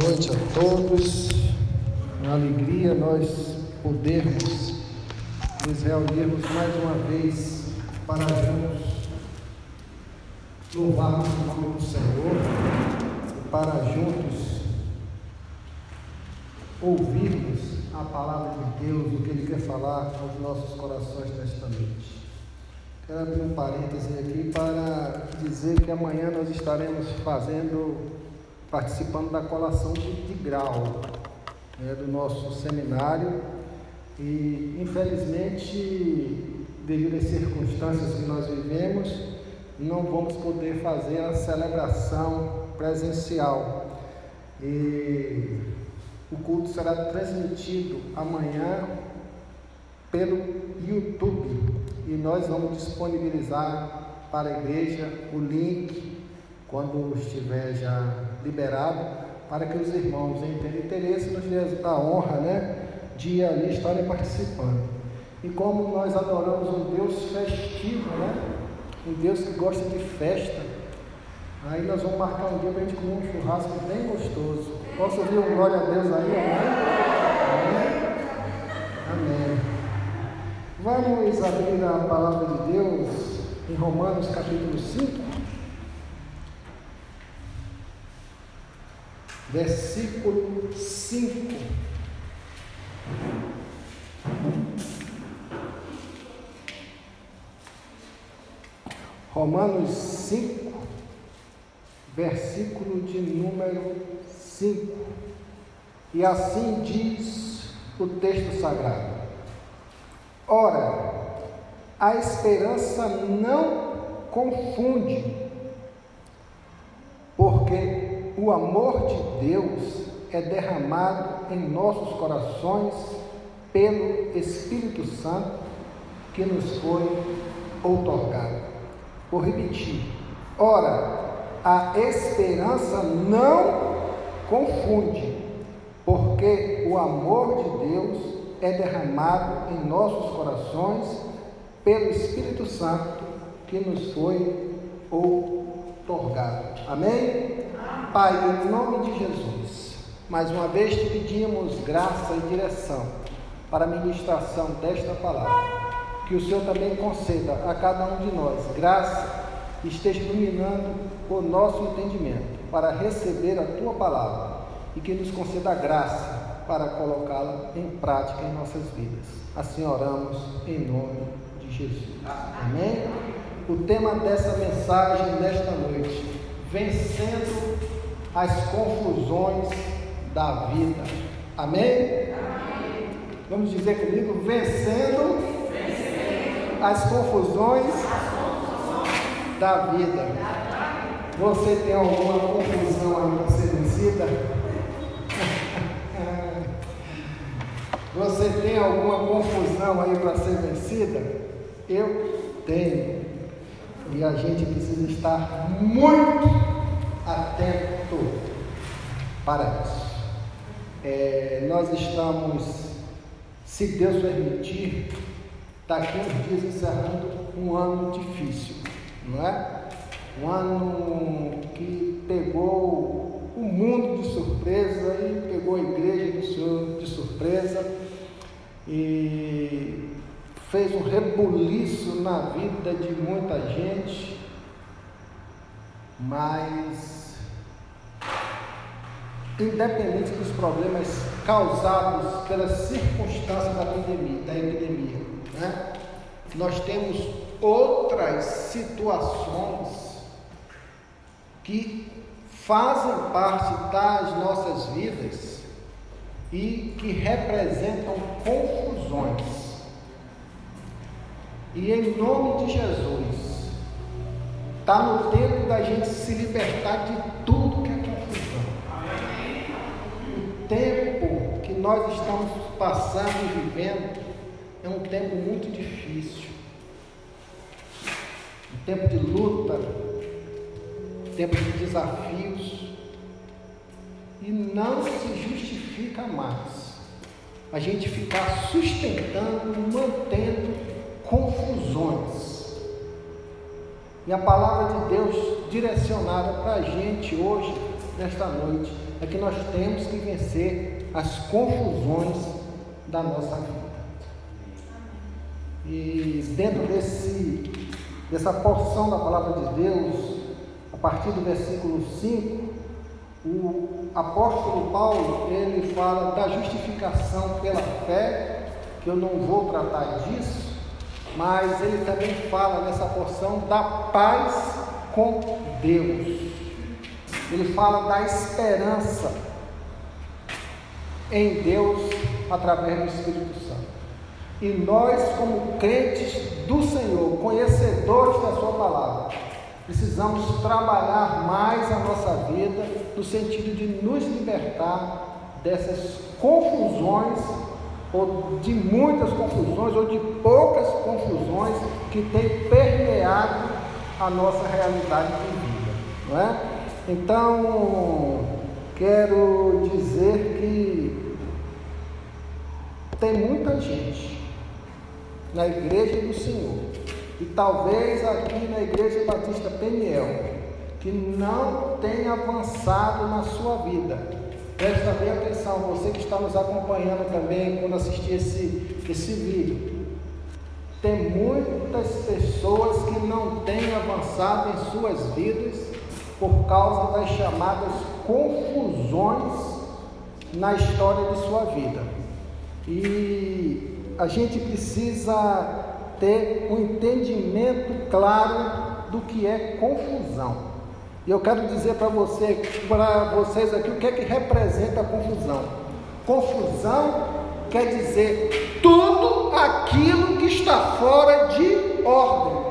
Noite a todos. Uma alegria nós podermos nos reunirmos mais uma vez para juntos louvarmos o nome do Senhor e para juntos ouvirmos a palavra de Deus, o que Ele quer falar aos nossos corações nesta noite. Quero abrir um parêntese aqui para dizer que amanhã nós estaremos fazendo participando da colação de, grau né, do nosso seminário. E infelizmente devido às circunstâncias que nós vivemos não vamos poder fazer a celebração presencial. E o culto será transmitido amanhã pelo YouTube. E nós vamos disponibilizar para a igreja o link quando estiver já liberado para que os irmãos ter interesse nos dê a honra né, de ali estarem participando. E como nós adoramos um Deus festivo, né, um Deus que gosta de festa, aí nós vamos marcar um dia para a gente comer um churrasco bem gostoso. Posso ouvir um glória a Deus aí? Amém? Amém. Vamos abrir a palavra de Deus em Romanos capítulo 5. Versículo 5. Romanos 5, versículo de número 5. E assim diz o texto sagrado: Ora, a esperança não confunde, porque o amor de Deus é derramado em nossos corações pelo Espírito Santo que nos foi outorgado. Vou repetir. Ora, a esperança não confunde, porque o amor de Deus é derramado em nossos corações pelo Espírito Santo que nos foi outorgado. Amém? Pai, em nome de Jesus, mais uma vez te pedimos graça e direção para a ministração desta palavra. Que o Senhor também conceda a cada um de nós graça esteja iluminando o nosso entendimento para receber a tua palavra e que nos conceda graça para colocá-la em prática em nossas vidas. Assim oramos em nome de Jesus. Amém? O tema dessa mensagem nesta noite: vencendo as confusões da vida. Amém? Amém. Vamos dizer comigo, vencendo, vencendo. As, confusões as confusões da vida. Você tem alguma confusão aí para ser vencida? Você tem alguma confusão aí para ser vencida? Eu tenho. E a gente precisa estar muito atento para isso. É, nós estamos, se Deus permitir, daqui uns dias encerrando um ano difícil, não é? Um ano que pegou o mundo de surpresa e pegou a igreja de surpresa e fez um rebuliço na vida de muita gente, mas independente dos problemas causados pelas circunstâncias da epidemia, da epidemia né? nós temos outras situações que fazem parte das nossas vidas e que representam confusões. E em nome de Jesus, está no tempo da gente se libertar de tudo que é tempo que nós estamos passando e vivendo é um tempo muito difícil. Um tempo de luta, um tempo de desafios. E não se justifica mais a gente ficar sustentando, mantendo confusões. E a palavra de Deus direcionada para a gente hoje, nesta noite, é que nós temos que vencer as confusões da nossa vida. E dentro desse, dessa porção da palavra de Deus, a partir do versículo 5, o apóstolo Paulo, ele fala da justificação pela fé, que eu não vou tratar disso, mas ele também fala nessa porção da paz com Deus. Ele fala da esperança em Deus através do Espírito Santo. E nós, como crentes do Senhor, conhecedores da Sua palavra, precisamos trabalhar mais a nossa vida no sentido de nos libertar dessas confusões, ou de muitas confusões, ou de poucas confusões que têm permeado a nossa realidade de vida. Não é? Então, quero dizer que tem muita gente na igreja do Senhor, e talvez aqui na igreja Batista Peniel, que não tenha avançado na sua vida. Presta bem atenção, você que está nos acompanhando também quando assistir esse, esse vídeo. Tem muitas pessoas que não têm avançado em suas vidas por causa das chamadas confusões na história de sua vida. E a gente precisa ter um entendimento claro do que é confusão. E eu quero dizer para você, para vocês aqui o que é que representa a confusão. Confusão quer dizer tudo aquilo que está fora de ordem.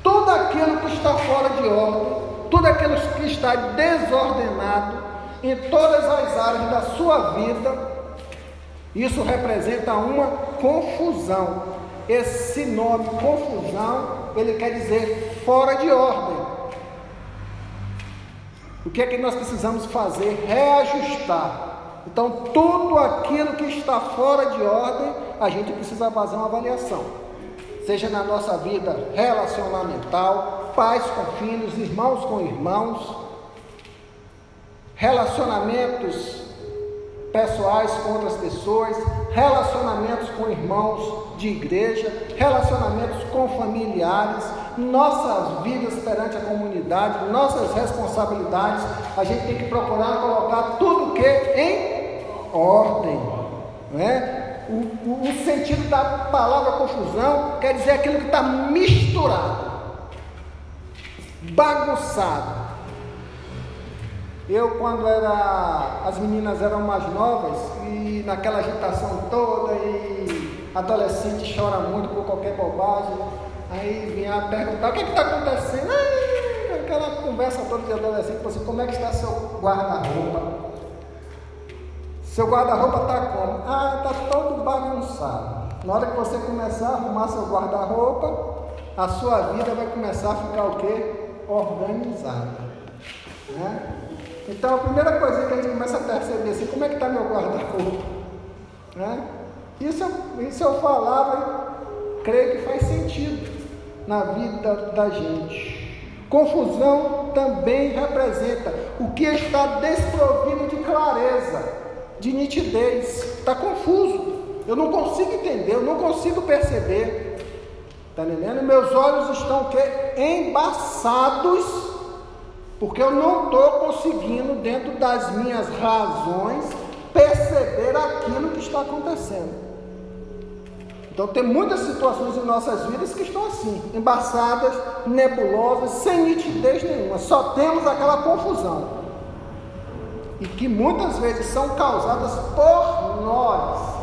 Tudo aquilo que está fora de ordem, tudo aquilo que está desordenado em todas as áreas da sua vida, isso representa uma confusão. Esse nome confusão, ele quer dizer fora de ordem. O que é que nós precisamos fazer? Reajustar. Então, tudo aquilo que está fora de ordem, a gente precisa fazer uma avaliação. Seja na nossa vida relacionamental, pais com filhos, irmãos com irmãos, relacionamentos pessoais com outras pessoas, relacionamentos com irmãos de igreja, relacionamentos com familiares, nossas vidas perante a comunidade, nossas responsabilidades, a gente tem que procurar colocar tudo que em ordem, não é? O, o, o sentido da palavra confusão quer dizer aquilo que está misturado, bagunçado. Eu, quando era, as meninas eram mais novas e naquela agitação toda e adolescente chora muito por qualquer bobagem, aí vinha perguntar o que está acontecendo? Aquela conversa toda de adolescente, assim, como é que está seu guarda-roupa? Seu guarda-roupa está como? Ah, está todo bagunçado. Na hora que você começar a arrumar seu guarda-roupa, a sua vida vai começar a ficar o quê? Organizada. Né? Então a primeira coisa que a gente começa a perceber assim, como é que está meu guarda-roupa? Né? Isso, isso eu falava creio que faz sentido na vida da gente. Confusão também representa o que está desprovido de clareza, de nitidez. Está confuso. Eu não consigo entender, eu não consigo perceber. Está entendendo? Meus olhos estão o quê? Embaçados porque eu não estou conseguindo, dentro das minhas razões, perceber aquilo que está acontecendo. Então, tem muitas situações em nossas vidas que estão assim, embaçadas, nebulosas, sem nitidez nenhuma, só temos aquela confusão. E que muitas vezes são causadas por nós.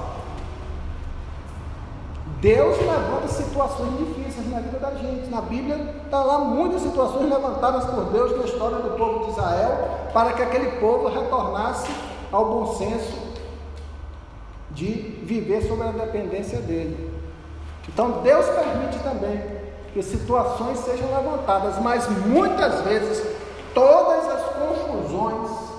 Deus levanta situações difíceis na vida da gente. Na Bíblia está lá muitas situações levantadas por Deus na história do povo de Israel para que aquele povo retornasse ao bom senso de viver sob a dependência dele. Então Deus permite também que situações sejam levantadas, mas muitas vezes todas as confusões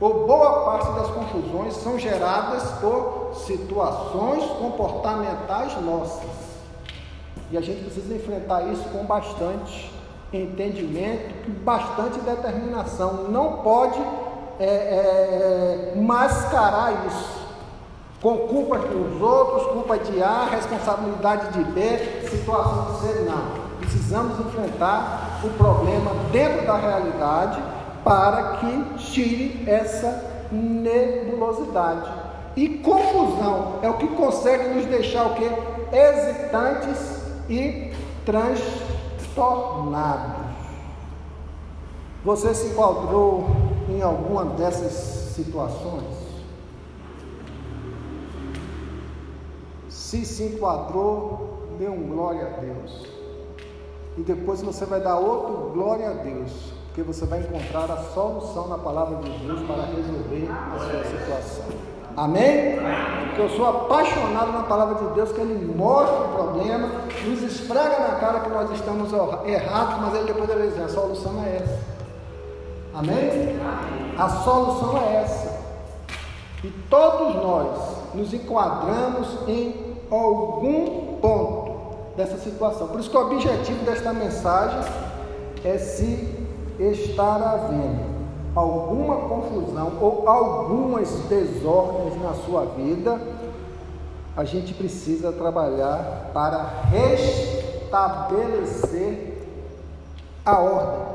ou boa parte das confusões são geradas por situações comportamentais nossas. E a gente precisa enfrentar isso com bastante entendimento, bastante determinação. Não pode é, é, mascarar isso com culpa dos outros, culpa de A, responsabilidade de B, situação de C. Não. Precisamos enfrentar o problema dentro da realidade para que tire essa nebulosidade. E confusão é o que consegue nos deixar o quê? Hesitantes e transtornados. Você se enquadrou em alguma dessas situações? Se se enquadrou, dê um glória a Deus. E depois você vai dar outro glória a Deus, porque você vai encontrar a solução na palavra de Deus para resolver a sua situação. Amém? Porque eu sou apaixonado na palavra de Deus, que Ele mostra o problema, nos esfrega na cara que nós estamos errados, mas Ele depois ele diz, a solução é essa. Amém? A solução é essa. E todos nós nos enquadramos em algum ponto dessa situação. Por isso que o objetivo desta mensagem é se estar havendo alguma confusão ou algumas desordens na sua vida, a gente precisa trabalhar para restabelecer a ordem.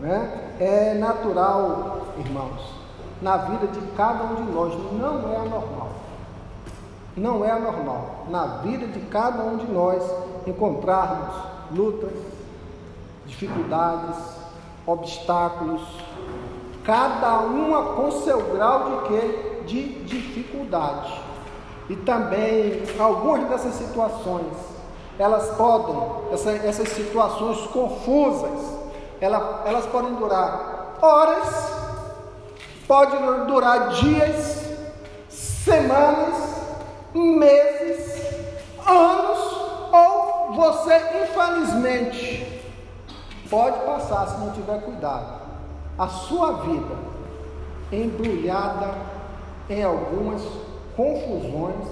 Né? É natural, irmãos, na vida de cada um de nós, não é anormal não é anormal na vida de cada um de nós encontrarmos lutas, dificuldades, obstáculos, cada uma com seu grau de quê? De dificuldade. E também algumas dessas situações, elas podem, essa, essas situações confusas, ela, elas podem durar horas, pode durar dias, semanas, meses, anos, ou você, infelizmente, pode passar, se não tiver cuidado, a sua vida embrulhada em algumas confusões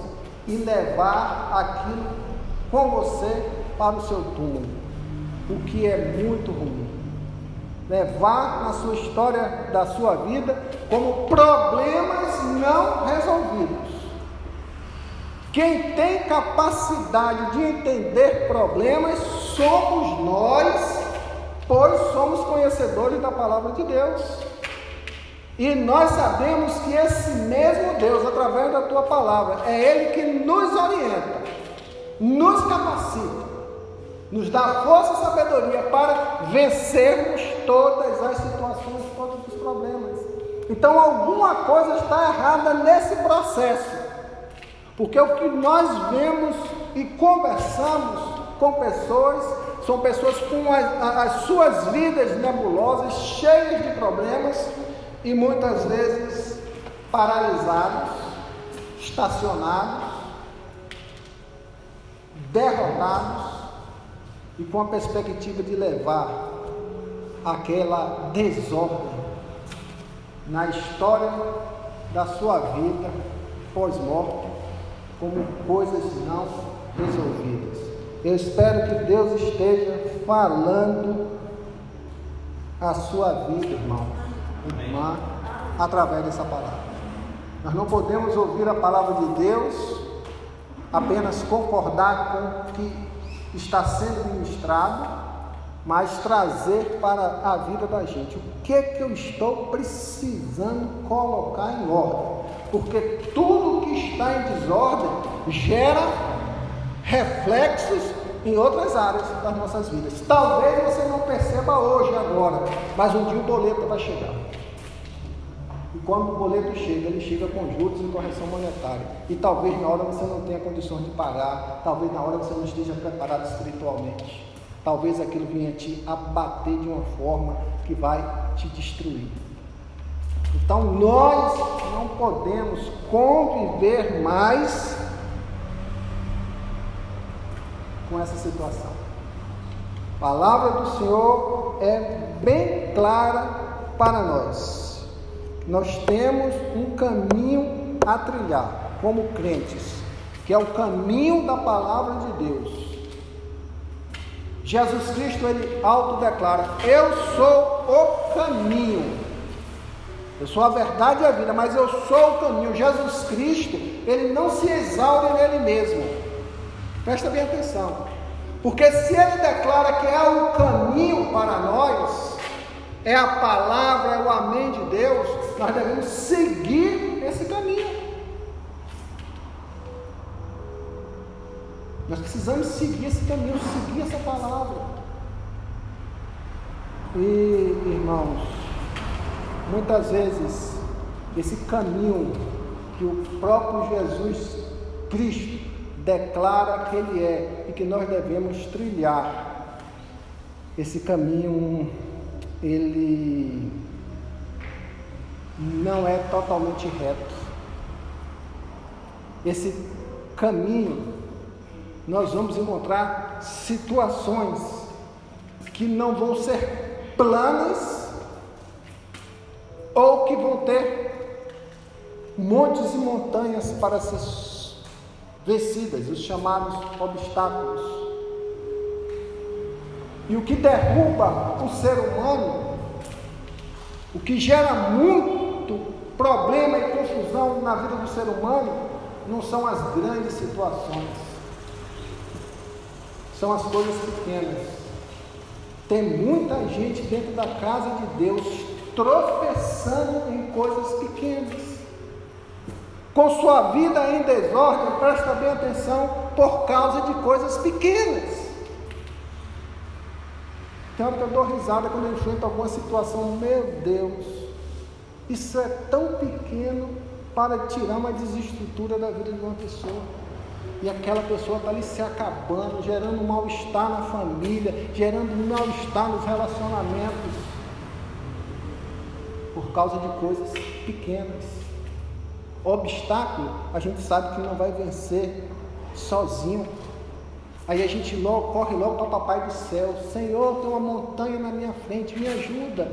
e levar aquilo com você para o seu túmulo, o que é muito ruim. Levar na sua história da sua vida como problemas não resolvidos. Quem tem capacidade de entender problemas somos nós, pois somos conhecedores da palavra de Deus. E nós sabemos que esse mesmo Deus, através da tua palavra, é Ele que nos orienta, nos capacita, nos dá força e sabedoria para vencermos todas as situações, todos os problemas. Então, alguma coisa está errada nesse processo. Porque o que nós vemos e conversamos com pessoas, são pessoas com as, as suas vidas nebulosas, cheias de problemas e muitas vezes paralisados, estacionados, derrotados e com a perspectiva de levar aquela desordem na história da sua vida pós-morte como coisas não resolvidas. Eu espero que Deus esteja falando a sua vida, irmão, irmã, através dessa palavra. Nós não podemos ouvir a palavra de Deus, apenas concordar com o que está sendo ministrado, mas trazer para a vida da gente o que é que eu estou precisando colocar em ordem porque tudo que está em desordem gera reflexos em outras áreas das nossas vidas. Talvez você não perceba hoje, agora, mas um dia o boleto vai chegar. E quando o boleto chega, ele chega com juros e correção monetária. E talvez na hora você não tenha condições de pagar, talvez na hora você não esteja preparado espiritualmente. Talvez aquilo venha te abater de uma forma que vai te destruir. Então nós não podemos conviver mais com essa situação. A palavra do Senhor é bem clara para nós. Nós temos um caminho a trilhar como crentes, que é o caminho da palavra de Deus. Jesus Cristo ele autodeclara: Eu sou o caminho Eu sou a verdade e a vida, mas eu sou o caminho. Jesus Cristo, ele não se exaure nele mesmo. Presta bem atenção. Porque se ele declara que é o caminho para nós, é a palavra, é o amém de Deus, nós devemos seguir esse caminho. Nós precisamos seguir esse caminho, seguir essa palavra. E, irmãos, muitas vezes, esse caminho que o próprio Jesus Cristo declara que Ele é e que nós devemos trilhar, esse caminho, ele não é totalmente reto. Esse caminho, nós vamos encontrar situações que não vão ser planas ou que vão ter montes e montanhas para ser vencidas, os chamados obstáculos. E o que derruba o ser humano, o que gera muito problema e confusão na vida do ser humano, não são as grandes situações, são as coisas pequenas. Tem muita gente dentro da casa de Deus tropeçando em coisas pequenas. Com sua vida em desordem, presta bem atenção, por causa de coisas pequenas. Tem hora que eu dou risada quando eu enfrento alguma situação, meu Deus, isso é tão pequeno para tirar uma desestrutura da vida de uma pessoa e aquela pessoa está ali se acabando, gerando mal-estar na família, gerando mal-estar nos relacionamentos, por causa de coisas pequenas. Obstáculo, a gente sabe que não vai vencer sozinho. Aí a gente logo, corre logo para o Papai do céu: Senhor, tem uma montanha na minha frente, me ajuda.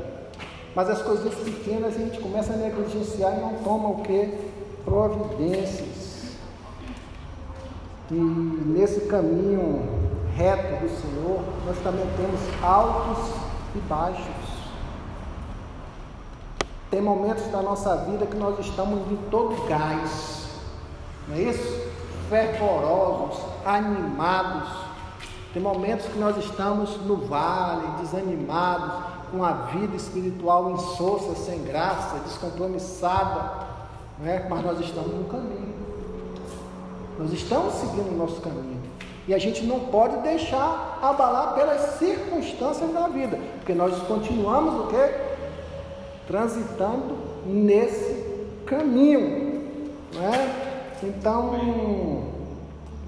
Mas as coisas pequenas a gente começa a negligenciar e não toma o que? Providências. E nesse caminho reto do Senhor, nós também temos altos e baixos. Tem momentos da nossa vida que nós estamos em todo gás, não é isso? Fervorosos, animados. Tem momentos que nós estamos no vale, desanimados, com a vida espiritual insossa, sem graça, descompromissada, não é? mas nós estamos no caminho. Nós estamos seguindo o nosso caminho. E a gente não pode deixar abalar pelas circunstâncias da vida, porque nós continuamos o quê? Transitando nesse caminho. É? Então,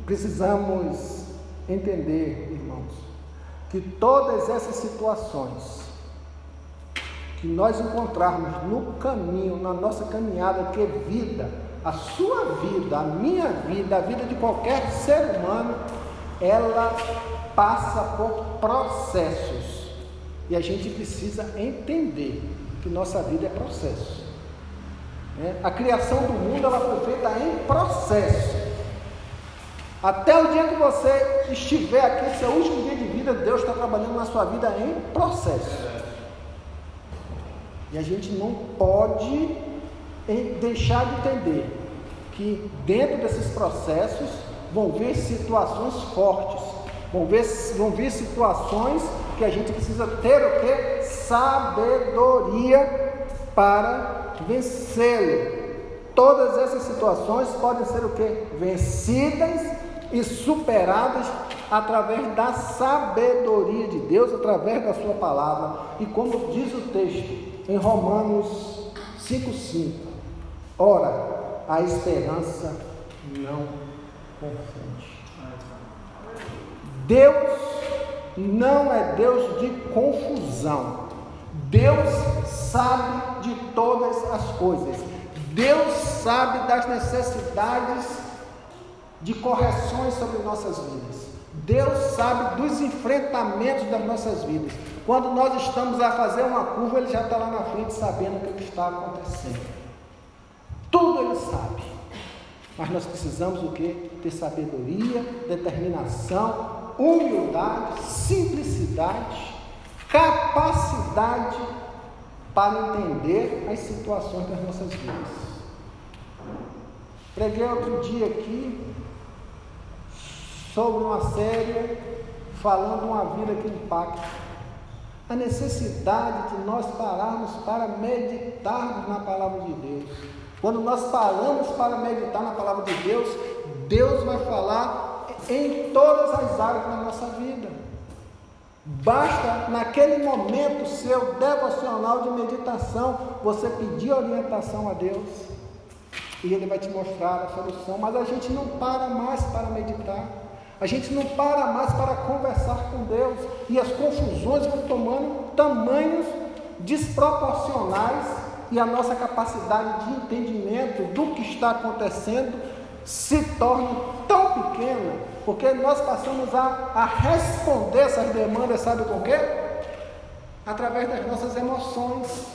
precisamos entender, irmãos, que todas essas situações que nós encontrarmos no caminho, na nossa caminhada, que é vida, a sua vida, a minha vida, a vida de qualquer ser humano, ela passa por processos. E a gente precisa entender que nossa vida é processo. Né? A criação do mundo ela foi feita em processo. Até o dia que você estiver aqui, seu último dia de vida, Deus está trabalhando na sua vida em processo. E a gente não pode deixar de entender que dentro desses processos vão vir situações fortes, vão vir, vão vir situações que a gente precisa ter o que? Sabedoria para vencê-lo. Todas essas situações podem ser o que? Vencidas e superadas através da sabedoria de Deus, através da sua palavra. E como diz o texto em Romanos 5,5, ora, a esperança não confunde. Deus não é Deus de confusão. Deus sabe de todas as coisas. Deus sabe das necessidades de correções sobre nossas vidas. Deus sabe dos enfrentamentos das nossas vidas. Quando nós estamos a fazer uma curva, Ele já está lá na frente sabendo o que está acontecendo. Tudo ele sabe. Mas nós precisamos o que? Ter sabedoria, determinação, humildade, simplicidade, capacidade para entender as situações das nossas vidas. Preguei outro dia aqui sobre uma série falando uma vida que impacta. A necessidade de nós pararmos para meditarmos na palavra de Deus. Quando nós paramos para meditar na palavra de Deus, Deus vai falar em todas as áreas da nossa vida. Basta naquele momento seu devocional de meditação você pedir orientação a Deus e Ele vai te mostrar a solução. Mas a gente não para mais para meditar, a gente não para mais para conversar com Deus e as confusões vão tomando tamanhos desproporcionais e a nossa capacidade de entendimento do que está acontecendo se torna tão pequena, porque nós passamos a, a responder essas demandas, sabe com quê? Através das nossas emoções.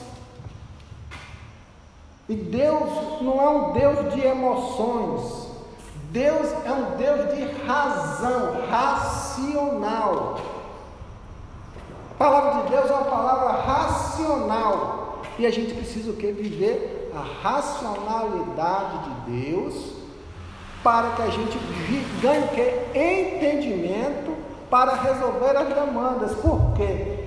E Deus não é um Deus de emoções, Deus é um Deus de razão, racional. A palavra de Deus é uma palavra racional. E a gente precisa o que? Viver a racionalidade de Deus para que a gente ganhe o quê? Entendimento para resolver as demandas. Por quê?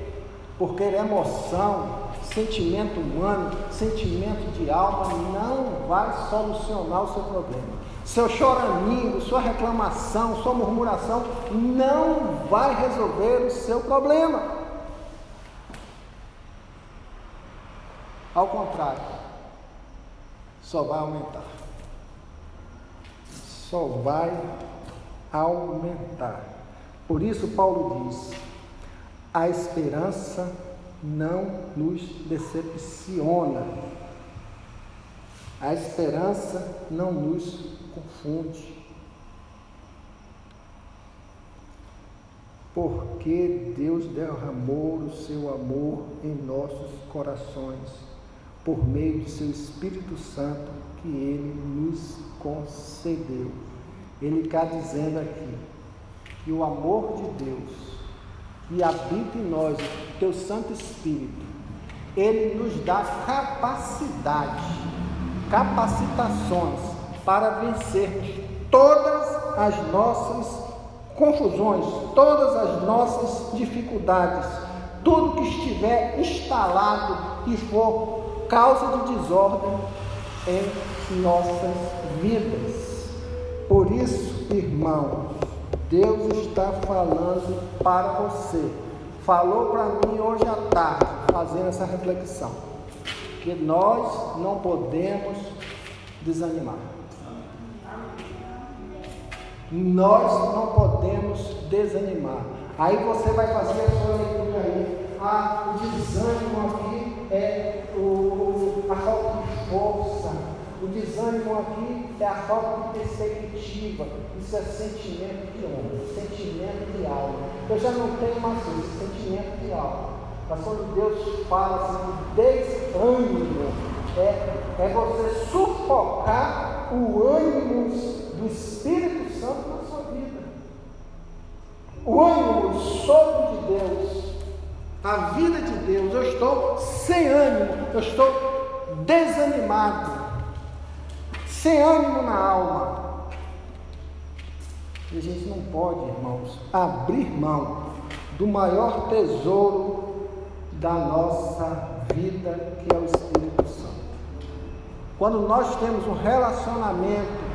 Porque emoção, sentimento humano, sentimento de alma não vai solucionar o seu problema. Seu choramingo, sua reclamação, sua murmuração não vai resolver o seu problema. Ao contrário, só vai aumentar só vai aumentar. Por isso, Paulo diz: a esperança não nos decepciona, a esperança não nos confunde. Porque Deus derramou o seu amor em nossos corações, por meio de seu Espírito Santo que ele nos concedeu. Ele está dizendo aqui que o amor de Deus que habita em nós, o teu Santo Espírito, ele nos dá capacidade, capacitações para vencermos todas as nossas confusões, todas as nossas dificuldades, tudo que estiver instalado e for causa de desordem em nossas vidas. Por isso, irmão, Deus está falando para você. Falou para mim hoje à tarde, fazendo essa reflexão, que nós não podemos desanimar. Nós não podemos desanimar. Aí você vai fazer a sua leitura aí. Ah, o desânimo aqui é o, a falta de força, o desânimo aqui é a falta de perspectiva. Isso é sentimento de homem, sentimento de alma. Eu já não tenho mais isso, sentimento de alma. Mas quando Deus fala assim, desânimo, é, é você sufocar o ânimo do Espírito Santo na sua vida. O ânimo sobre de Deus, a vida de Deus. Eu estou sem ânimo, eu estou desanimado sem ânimo na alma. E a gente não pode, irmãos, abrir mão do maior tesouro da nossa vida, que é o Espírito Santo. Quando nós temos um relacionamento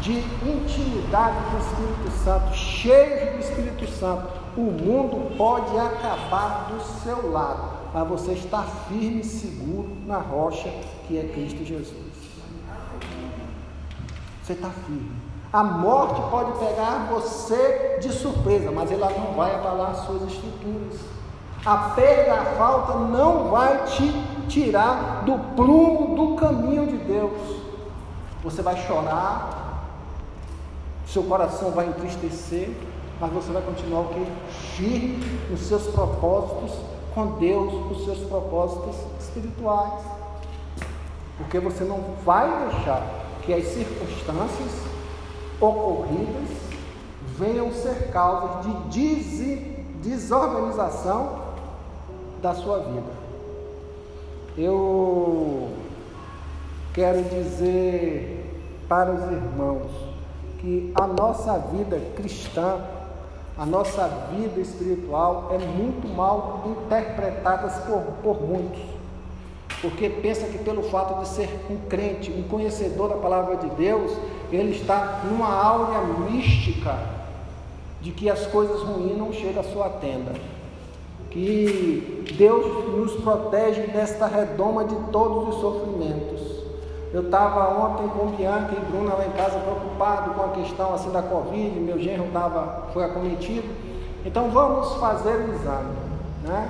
de intimidade com o Espírito Santo, cheio do Espírito Santo, o mundo pode acabar do seu lado, mas você está firme e seguro na rocha que é Cristo Jesus. Você está firme. A morte pode pegar você de surpresa, mas ela não vai abalar as suas estruturas. A perda, a falta não vai te tirar do prumo do caminho de Deus. Você vai chorar, seu coração vai entristecer, mas você vai continuar o que? Firme nos seus propósitos com Deus, os seus propósitos espirituais. Porque você não vai deixar que as circunstâncias ocorridas venham ser causas de desorganização da sua vida. eu quero dizer para os irmãos que a nossa vida cristã, a nossa vida espiritual é muito mal interpretada por, por muitos. Porque pensa que pelo fato de ser um crente, um conhecedor da palavra de Deus, ele está numa áurea mística de que as coisas ruins não chegam à sua tenda. Que Deus nos protege nesta redoma de todos os sofrimentos. Eu estava ontem com Bianca e Bruna lá em casa preocupado com a questão assim da Covid, meu genro tava, foi acometido. Então vamos fazer o exame. Né?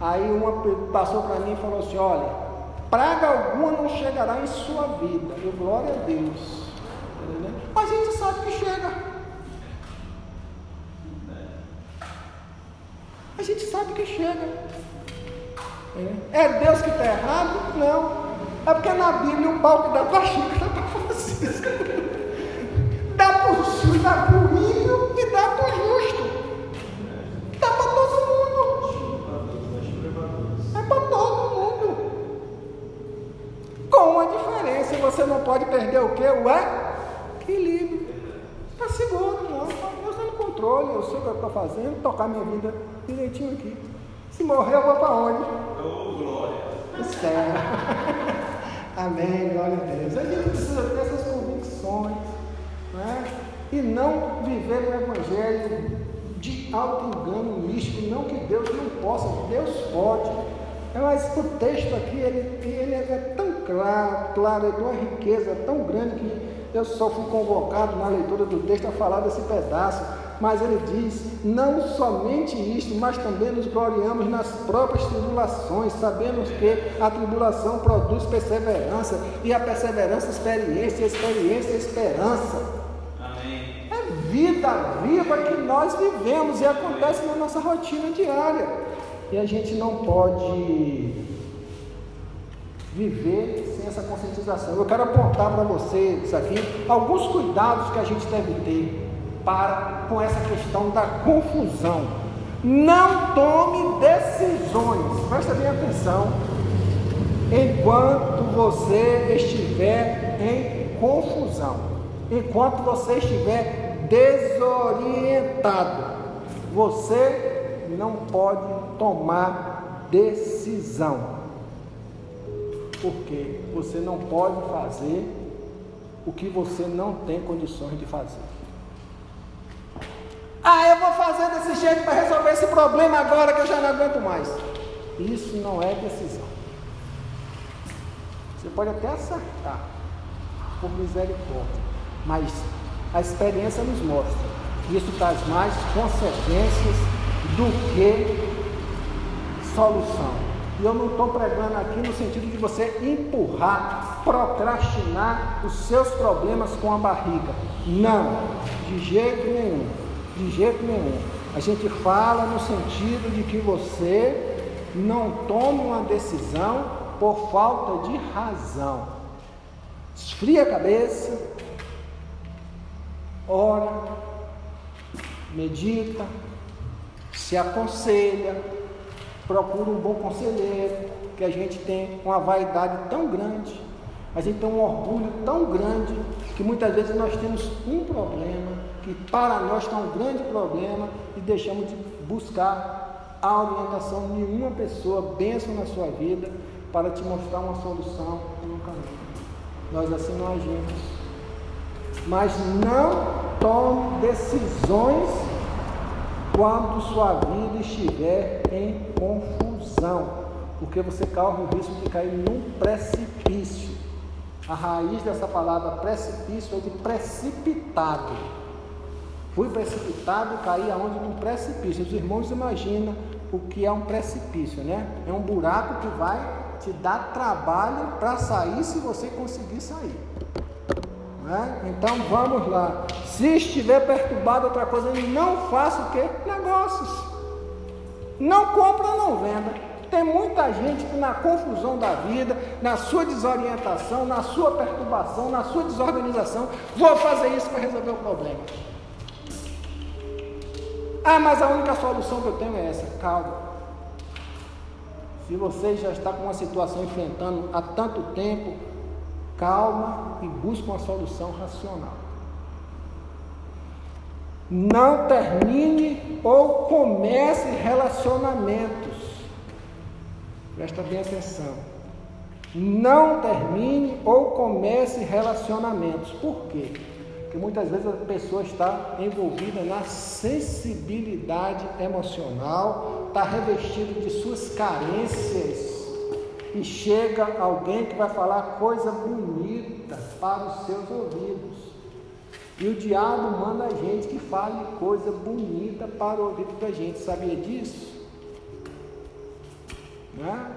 Aí uma passou para mim e falou assim, olha, praga alguma não chegará em sua vida. Eu, glória a Deus. Mas a gente sabe que chega. A gente sabe que chega. É Deus que está errado? Não. É porque na Bíblia o pau que dá para Chico dá para Francisco. Dá para o justo, dá para o ímpio e dá para o justo. Dá para todo mundo. É para todo mundo. Com uma diferença, você não pode perder o que? O equilíbrio. Está seguro, não. Deus está no controle, eu sei o que eu estou fazendo, tocar minha vida direitinho aqui. Se morrer, eu vou para onde? Oh, glória. Céu. Amém, glória a Deus. A gente precisa ter essas convicções, né? E não viver o evangelho de auto-engano místico, não que Deus não possa, Deus pode. Mas o texto aqui, ele, ele é tão claro, claro, é de uma riqueza tão grande que eu só fui convocado na leitura do texto a falar desse pedaço mas ele diz: não somente isto, mas também nos gloriamos nas próprias tribulações, sabemos que a tribulação produz perseverança, e a perseverança, experiência, e experiência, esperança. Amém. É vida viva que nós vivemos e acontece na nossa rotina diária. E a gente não pode viver sem essa conscientização. Eu quero apontar para vocês aqui alguns cuidados que a gente deve ter para com essa questão da confusão. Não tome decisões, presta bem atenção, enquanto você estiver em confusão, enquanto você estiver desorientado, você não pode tomar decisão, porque você não pode fazer o que você não tem condições de fazer. Ah, eu vou fazer desse jeito para resolver esse problema agora que eu já não aguento mais. Isso não é decisão. Você pode até acertar, por misericórdia, mas a experiência nos mostra que isso traz mais consequências do que solução. E eu não estou pregando aqui no sentido de você empurrar, procrastinar os seus problemas com a barriga. Não, de jeito nenhum. De jeito nenhum. A gente fala no sentido de que você não toma uma decisão por falta de razão. Esfria a cabeça, ora, medita, se aconselha, procura um bom conselheiro, que a gente tem uma vaidade tão grande, a gente tem um orgulho tão grande, que muitas vezes nós temos um problema que para nós está um grande problema e deixamos de buscar a orientação de uma pessoa, bênção na sua vida, para te mostrar uma solução no caminho. Nós assim não agimos. Mas não tome decisões quando sua vida estiver em confusão, porque você corre o risco de cair num precipício. A raiz dessa palavra precipício é de precipitado. Fui precipitado e caí aonde? Num precipício. Os irmãos imaginam o que é um precipício, né? É um buraco que vai te dar trabalho para sair se você conseguir sair. Né? Então vamos lá. Se estiver perturbado outra coisa, não faça o que? Negócios. Não compra, não venda. Tem muita gente que na confusão da vida, na sua desorientação, na sua perturbação, na sua desorganização, vou fazer isso para resolver o problema. Ah, mas a única solução que eu tenho é essa. Calma. Se você já está com uma situação enfrentando há tanto tempo, calma e busque uma solução racional. Não termine ou comece relacionamentos. Presta bem atenção. Não termine ou comece relacionamentos. Por quê? Porque muitas vezes a pessoa está envolvida na sensibilidade emocional, está revestida de suas carências e chega alguém que vai falar coisa bonita para os seus ouvidos. E o diabo manda a gente que fale coisa bonita para o ouvido da gente. Sabia disso? Né?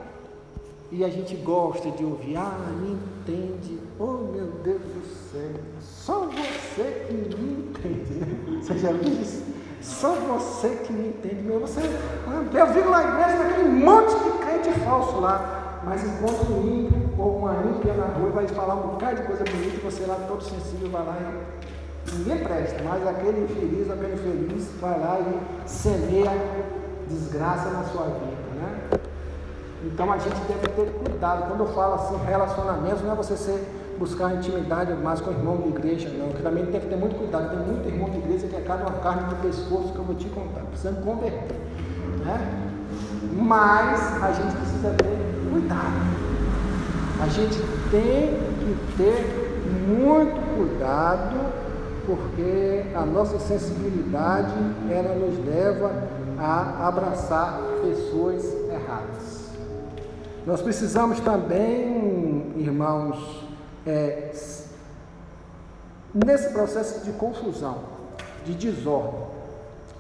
E a gente gosta de ouvir, ah, me entende. Oh meu Deus do céu, só você que me entende. Você já viu isso? Só você que me entende. Meu, você, eu vi lá na igreja aquele monte de crente falso lá. Mas encontra um ímpio ou uma ímpia na rua vai falar um bocado de coisa bonita você lá todo sensível vai lá e ninguém presta, mas aquele infeliz, aquele feliz vai lá e semeia desgraça na sua vida, né? Então a gente deve ter cuidado. Quando eu falo assim, relacionamentos, não é você ser, buscar intimidade mais com o irmão de igreja, não. Que também tem que ter muito cuidado. Tem muito irmão de igreja que é cada uma carne de pescoço que eu vou te contar, precisando converter. Né? Mas a gente precisa ter cuidado. A gente tem que ter muito cuidado, porque a nossa sensibilidade ela nos leva a abraçar pessoas erradas. Nós precisamos também, irmãos, é, nesse processo de confusão, de desordem,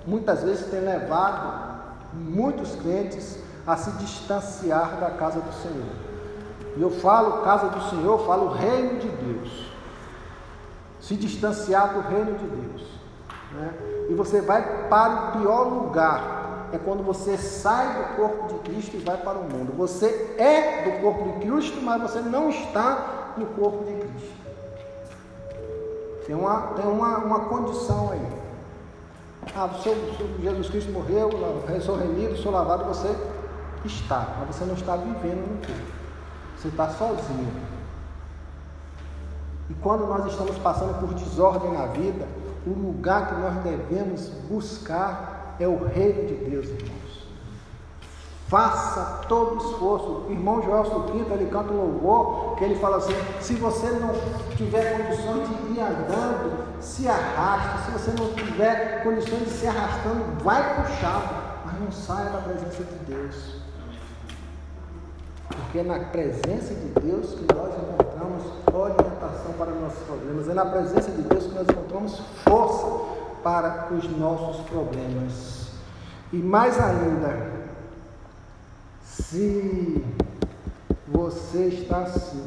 muitas vezes tem levado muitos crentes a se distanciar da casa do Senhor. E eu falo casa do Senhor, falo reino de Deus. Se distanciar do reino de Deus. Né? E você vai para o pior lugar é quando você sai do corpo de Cristo e vai para o mundo. Você é do corpo de Cristo, mas você não está no corpo de Cristo. Tem uma, tem uma, uma condição aí. Ah, o Jesus Cristo morreu, sou remido, sou lavado, você está, mas você não está vivendo no corpo. Você está sozinho. E quando nós estamos passando por desordem na vida, o lugar que nós devemos buscar é o reino de Deus, irmãos. Faça todo esforço. O irmão Joel Suquinto, ele canta um louvor, que ele fala assim: se você não tiver condições de ir andando, se arraste. Se você não tiver condições de se arrastando, vai puxado, mas não saia da presença de Deus. Porque é na presença de Deus que nós encontramos orientação para nossos problemas. É na presença de Deus que nós encontramos força para os nossos problemas. E mais ainda, se você está assim,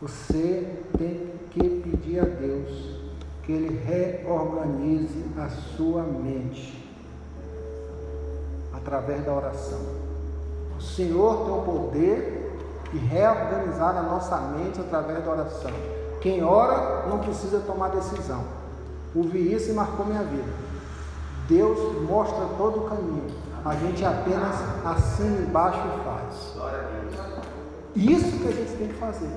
você tem que pedir a Deus que Ele reorganize a sua mente através da oração. O Senhor tem o poder de reorganizar a nossa mente através da oração. Quem ora não precisa tomar decisão. Ouvi isso e marcou minha vida. Deus mostra todo o caminho. A gente apenas assina embaixo e faz. Isso que a gente tem que fazer.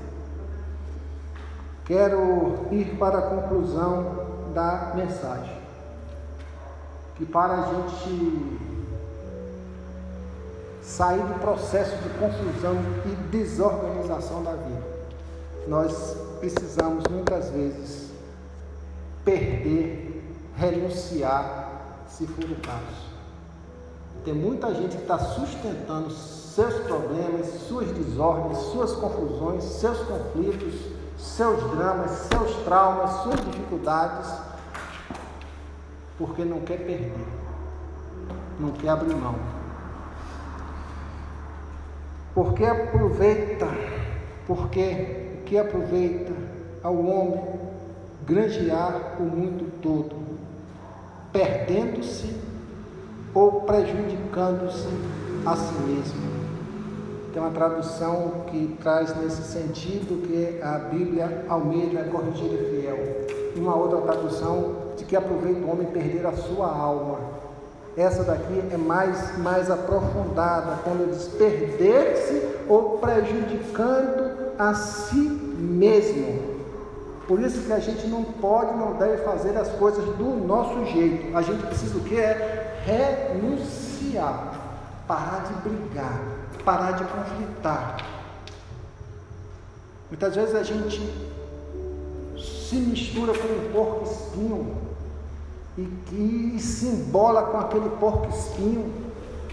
Quero ir para a conclusão da mensagem. Que para a gente sair do processo de confusão e desorganização da vida, nós precisamos muitas vezes perder, renunciar, se for o caso. Tem muita gente que está sustentando seus problemas, suas desordens, suas confusões, seus conflitos, seus dramas, seus traumas, suas dificuldades, porque não quer perder, não quer abrir mão. Porque aproveita, porque o que aproveita ao homem granjear o mundo todo, perdendo-se ou prejudicando-se a si mesmo. Tem uma tradução que traz nesse sentido que a Bíblia Almeida é corrigida e fiel. E uma outra tradução de que aproveita o homem perder a sua alma. Essa daqui é mais, mais aprofundada, quando diz perder-se ou prejudicando a si mesmo. Por isso que a gente não pode, não deve fazer as coisas do nosso jeito. A gente precisa o que é renunciar, parar de brigar, parar de conflitar. Muitas vezes a gente se mistura com um porco espinho e que se embola com aquele porco espinho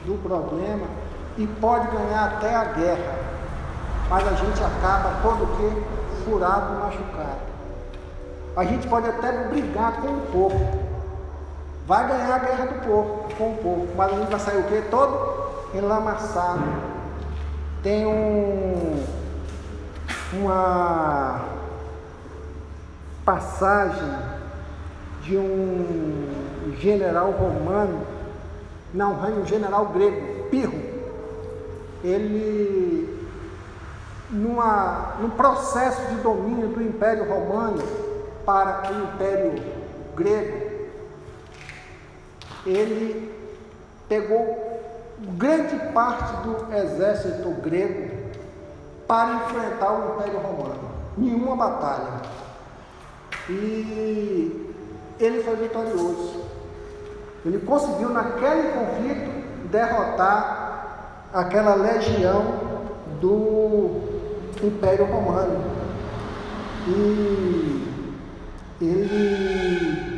do problema e pode ganhar até a guerra, mas a gente acaba todo que furado machucado. A gente pode até brigar com o porco, vai ganhar a guerra do porco, com o porco, mas a gente vai sair o quê? Todo enlamaçado. Tem um, uma passagem de um general romano, não, um general grego, Pirro. Ele, numa, num processo de domínio do Império Romano para o Império Grego, ele pegou grande parte do exército grego para enfrentar o Império Romano. Nenhuma batalha. E ele foi vitorioso. Ele conseguiu, naquele conflito, derrotar aquela legião do Império Romano. E ele,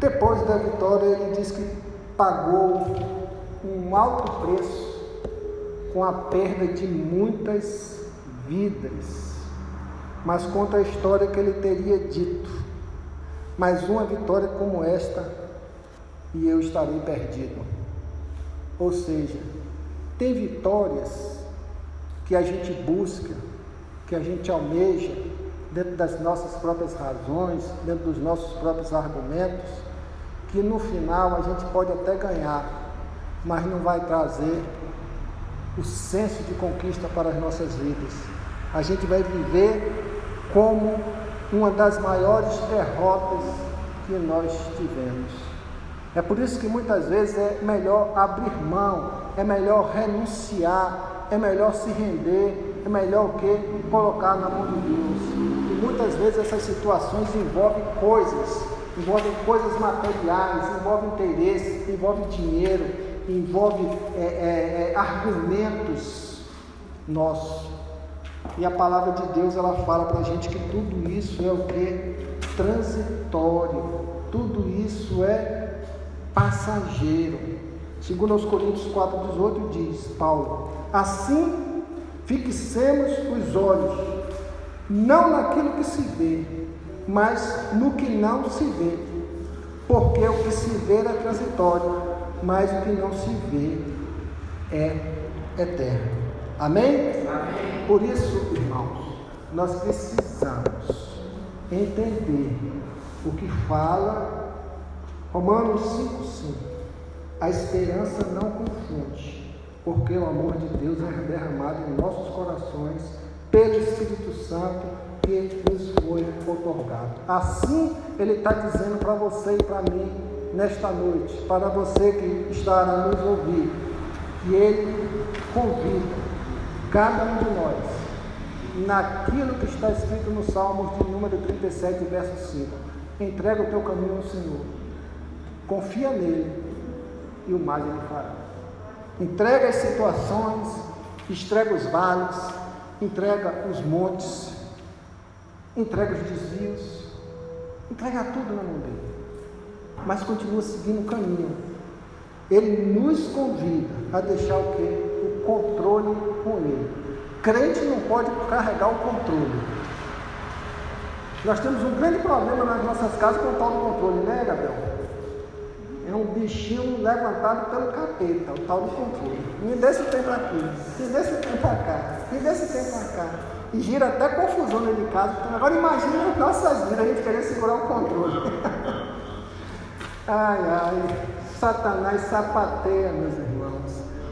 depois da vitória, ele diz que pagou um alto preço com a perda de muitas vidas. Mas conta a história que ele teria dito mas uma vitória como esta e eu estarei perdido. Ou seja, tem vitórias que a gente busca, que a gente almeja dentro das nossas próprias razões, dentro dos nossos próprios argumentos, que no final a gente pode até ganhar, mas não vai trazer o senso de conquista para as nossas vidas. A gente vai viver como uma das maiores derrotas que nós tivemos. É por isso que muitas vezes é melhor abrir mão, é melhor renunciar, é melhor se render, é melhor o que? Colocar na mão de Deus. E muitas vezes essas situações envolvem coisas, envolvem coisas materiais, envolvem interesses, envolvem dinheiro, envolve é, é, é, argumentos nossos. E a palavra de Deus ela fala para a gente que tudo isso é o que? Transitório. Tudo isso é passageiro. Segundo aos Coríntios 4,18 diz Paulo, assim fixemos os olhos, não naquilo que se vê, mas no que não se vê. Porque o que se vê é transitório, mas o que não se vê é eterno. Amém? Amém? Por isso, irmãos, nós precisamos entender o que fala Romanos 5,5. A esperança não confunde, porque o amor de Deus é derramado em nossos corações pelo Espírito Santo que nos foi otorgado. Assim, Ele está dizendo para você e para mim nesta noite, para você que está a nos ouvir, que Ele convida cada um de nós, naquilo que está escrito no Salmos de número 37, verso 5. Entrega o teu caminho ao Senhor, confia nele e o mais ele fará. Entrega as situações, entrega os vales, entrega os montes, entrega os desvios, entrega tudo na mão dele. Mas continua seguindo o caminho. Ele nos convida a deixar o que? controle com ele. Crente não pode carregar o controle. Nós temos um grande problema nas nossas casas com o tal do controle, né, Gabriel? É um bichinho levantado pelo capeta, o tal do controle. Me dê esse tempo aqui, me dê esse tempo para cá, me dê esse tempo para cá. E gira até confusão dentro de casa. Então, agora imagina nossas vidas, a gente querer segurar o controle. ai, ai, Satanás sapateia, meus irmãos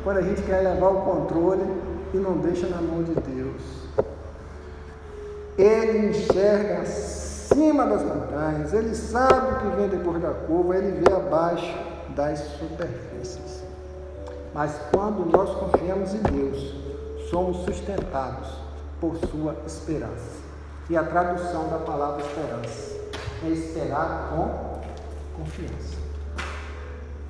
quando a gente quer levar o controle e não deixa na mão de Deus. Ele enxerga acima das montanhas, ele sabe o que vem depois da curva, ele vê abaixo das superfícies. Mas quando nós confiamos em Deus, somos sustentados por sua esperança. E a tradução da palavra esperança é esperar com confiança.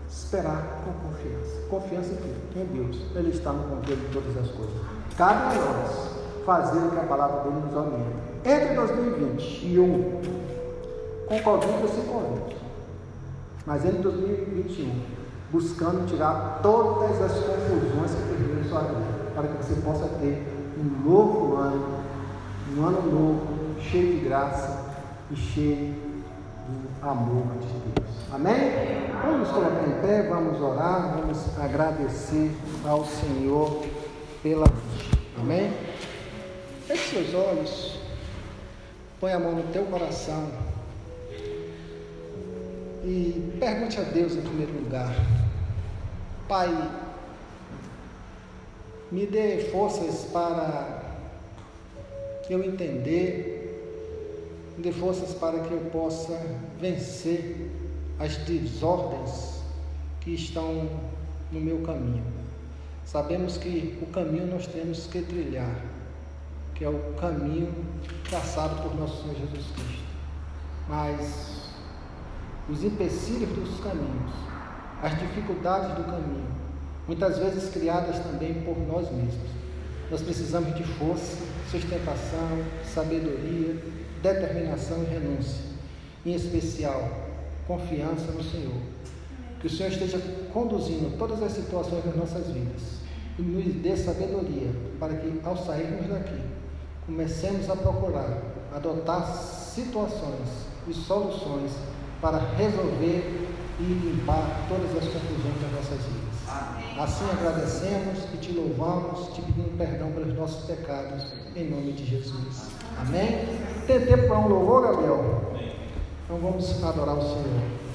Esperar com confiança. Confiança em Deus. Ele está no controle de todas as coisas. Cabe a nós fazer o que a palavra dele nos orienta. Entre 2021, com Covid se corrige. Mas entre 2021, buscando tirar todas as confusões que perderam sua vida, para que você possa ter um novo ano, um ano novo, cheio de graça e cheio do amor de Deus. Amém? Vamos colocar em pé, vamos orar, vamos agradecer ao Senhor pela vida. Amém? Feche seus olhos, põe a mão no teu coração e pergunte a Deus em primeiro lugar: Pai, me dê forças para eu entender, me dê forças para que eu possa vencer as desordens que estão no meu caminho. Sabemos que o caminho nós temos que trilhar, que é o caminho traçado por nosso Senhor Jesus Cristo. Mas os empecilhos dos caminhos, as dificuldades do caminho, muitas vezes criadas também por nós mesmos. Nós precisamos de força, sustentação, sabedoria, determinação e renúncia. Em especial, confiança no Senhor. Que o Senhor esteja conduzindo todas as situações das nossas vidas e nos dê sabedoria para que, ao sairmos daqui, comecemos a procurar adotar situações e soluções para resolver e limpar todas as confusões das nossas vidas. Assim agradecemos e te louvamos, te pedimos perdão pelos nossos pecados, em nome de Jesus. Amém? Tem tempo para um louvor, Gabriel? Então vamos adorar o Senhor.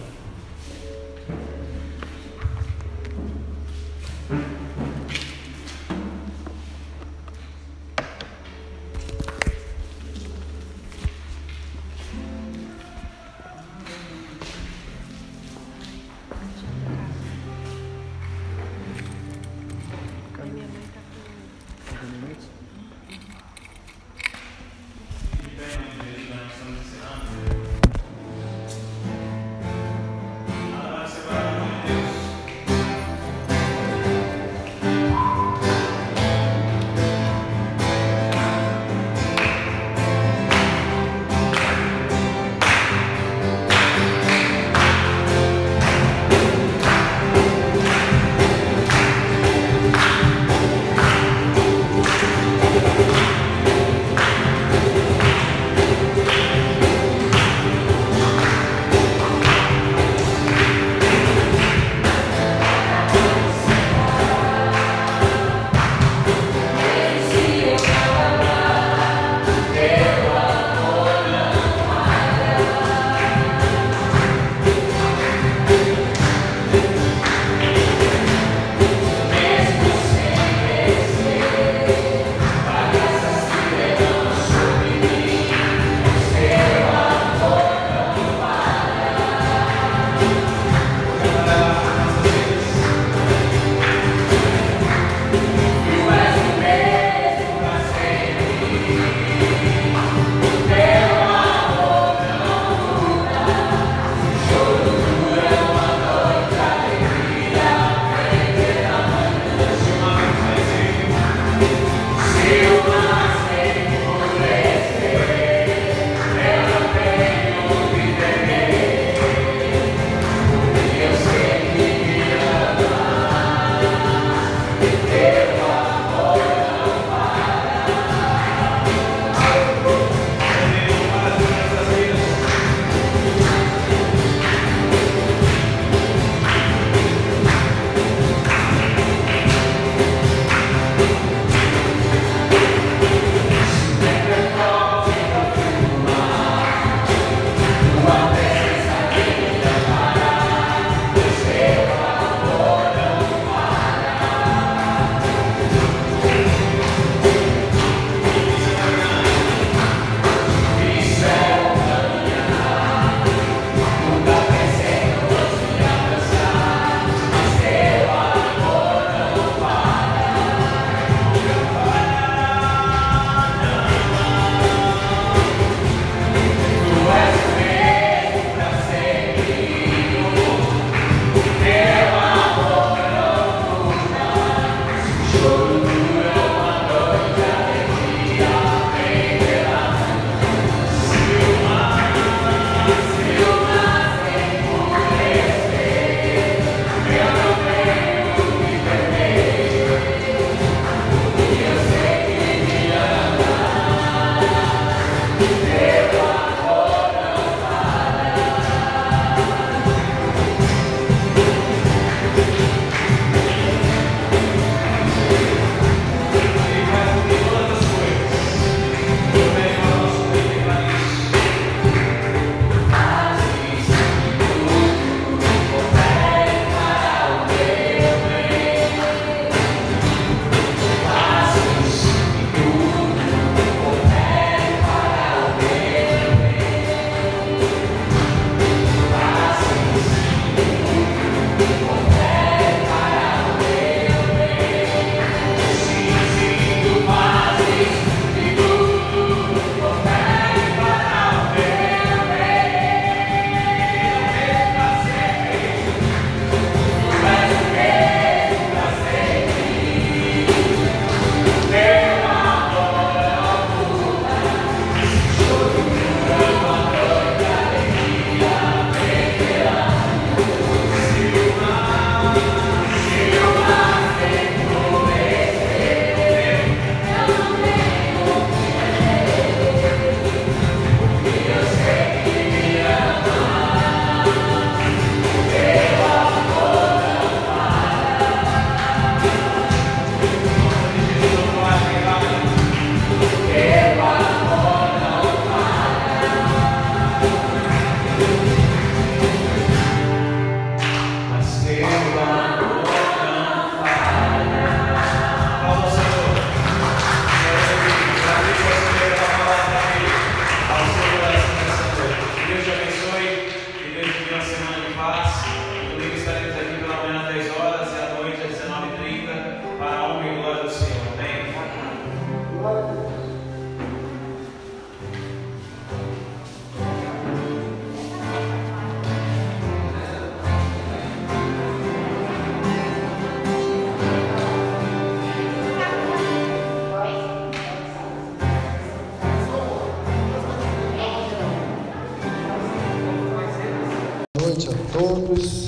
Todos.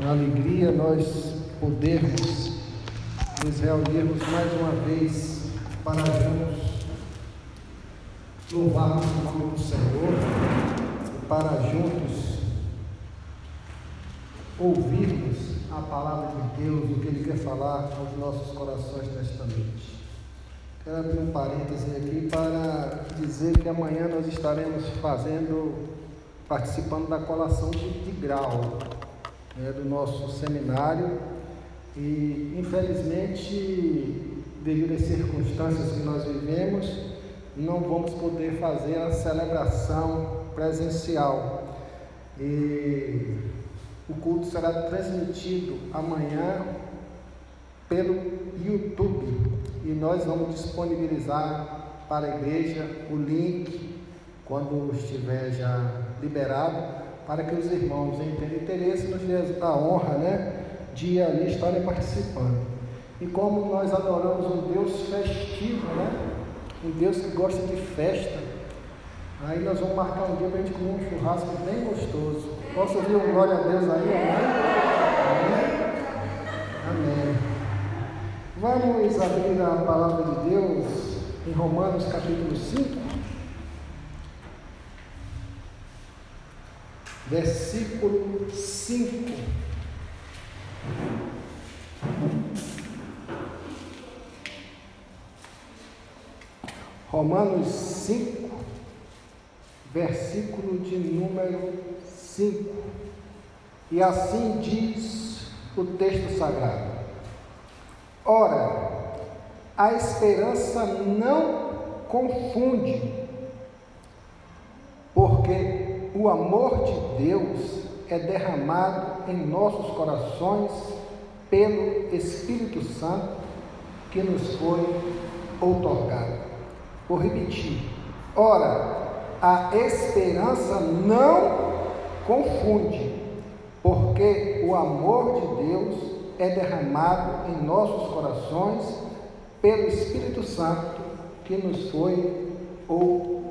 Uma alegria nós podermos nos reunirmos mais uma vez para juntos louvarmos o nome do Senhor e para juntos ouvirmos a palavra de Deus, o que Ele quer falar aos nossos corações nesta noite. Quero abrir um parêntese aqui para dizer que amanhã nós estaremos fazendo, participando da colação de, de grau né, do nosso seminário e infelizmente, devido às circunstâncias que nós vivemos, não vamos poder fazer a celebração presencial. E o culto será transmitido amanhã pelo YouTube e nós vamos disponibilizar para a igreja o link quando estiver já liberado para que os irmãos ter interesse nos dê a honra, né, de ali estarem participando. E como nós adoramos um Deus festivo, né, um Deus que gosta de festa, aí nós vamos marcar um dia para a gente comer um churrasco bem gostoso. Posso ouvir um glória a Deus aí? Amém. Amém. Vamos abrir a palavra de Deus em Romanos capítulo 5, versículo 5. Romanos 5, versículo de número 5. E assim diz o texto sagrado. Ora, a esperança não confunde, porque o amor de Deus é derramado em nossos corações pelo Espírito Santo que nos foi outorgado. Vou repetir. Ora, a esperança não confunde, porque o amor de Deus é derramado em nossos corações pelo Espírito Santo que nos foi outorgado.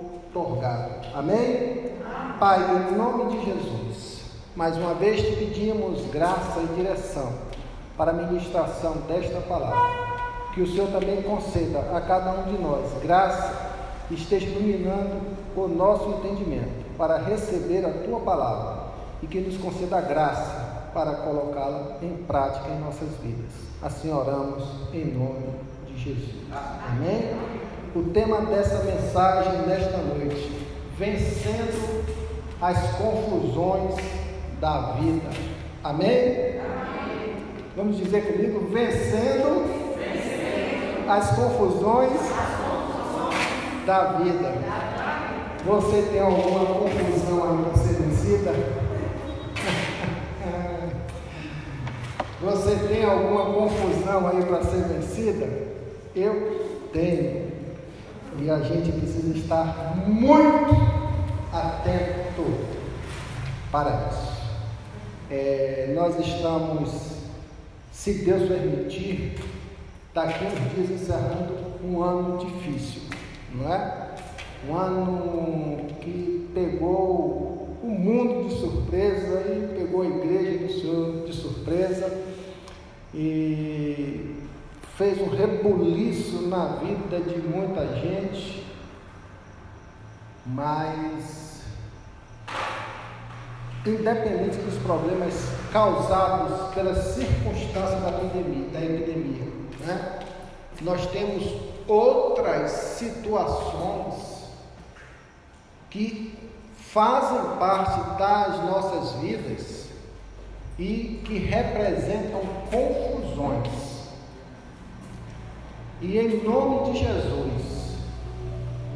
Amém? Pai, em nome de Jesus, mais uma vez te pedimos graça e direção para a ministração desta palavra. Que o Senhor também conceda a cada um de nós graça esteja iluminando o nosso entendimento para receber a tua palavra e que nos conceda graça para colocá-la em prática em nossas vidas. Assim oramos em nome de Jesus. Amém? O tema dessa mensagem nesta noite: vencendo as confusões da vida. Amém? Amém. Vamos dizer comigo: vencendo, vencendo. As, confusões as confusões da vida. Você tem alguma confusão aí para ser vencida? Você tem alguma confusão aí para ser vencida? Eu tenho. E a gente precisa estar muito atento para isso. É, nós estamos, se Deus permitir, daqui uns dias encerrando um ano difícil, não é? Um ano que pegou o mundo de surpresa e pegou a igreja de surpresa e fez um rebuliço na vida de muita gente, mas independente dos problemas causados pelas circunstâncias da epidemia, da epidemia né? nós temos outras situações que fazem parte das nossas vidas e que representam confusões. E em nome de Jesus,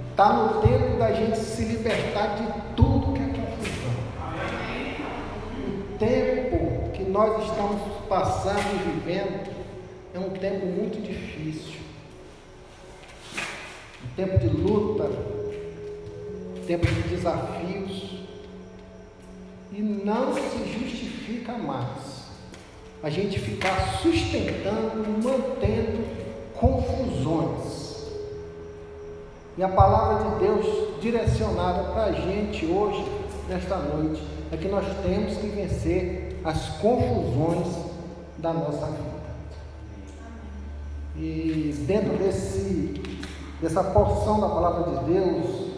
está no tempo da gente se libertar de tudo que é confusão. O tempo que nós estamos passando e vivendo é um tempo muito difícil. Um tempo de luta, um tempo de desafios. E não se justifica mais a gente ficar sustentando, mantendo confusões. E a palavra de Deus direcionada para a gente hoje, nesta noite, é que nós temos que vencer as confusões da nossa vida. E dentro desse, dessa porção da palavra de Deus,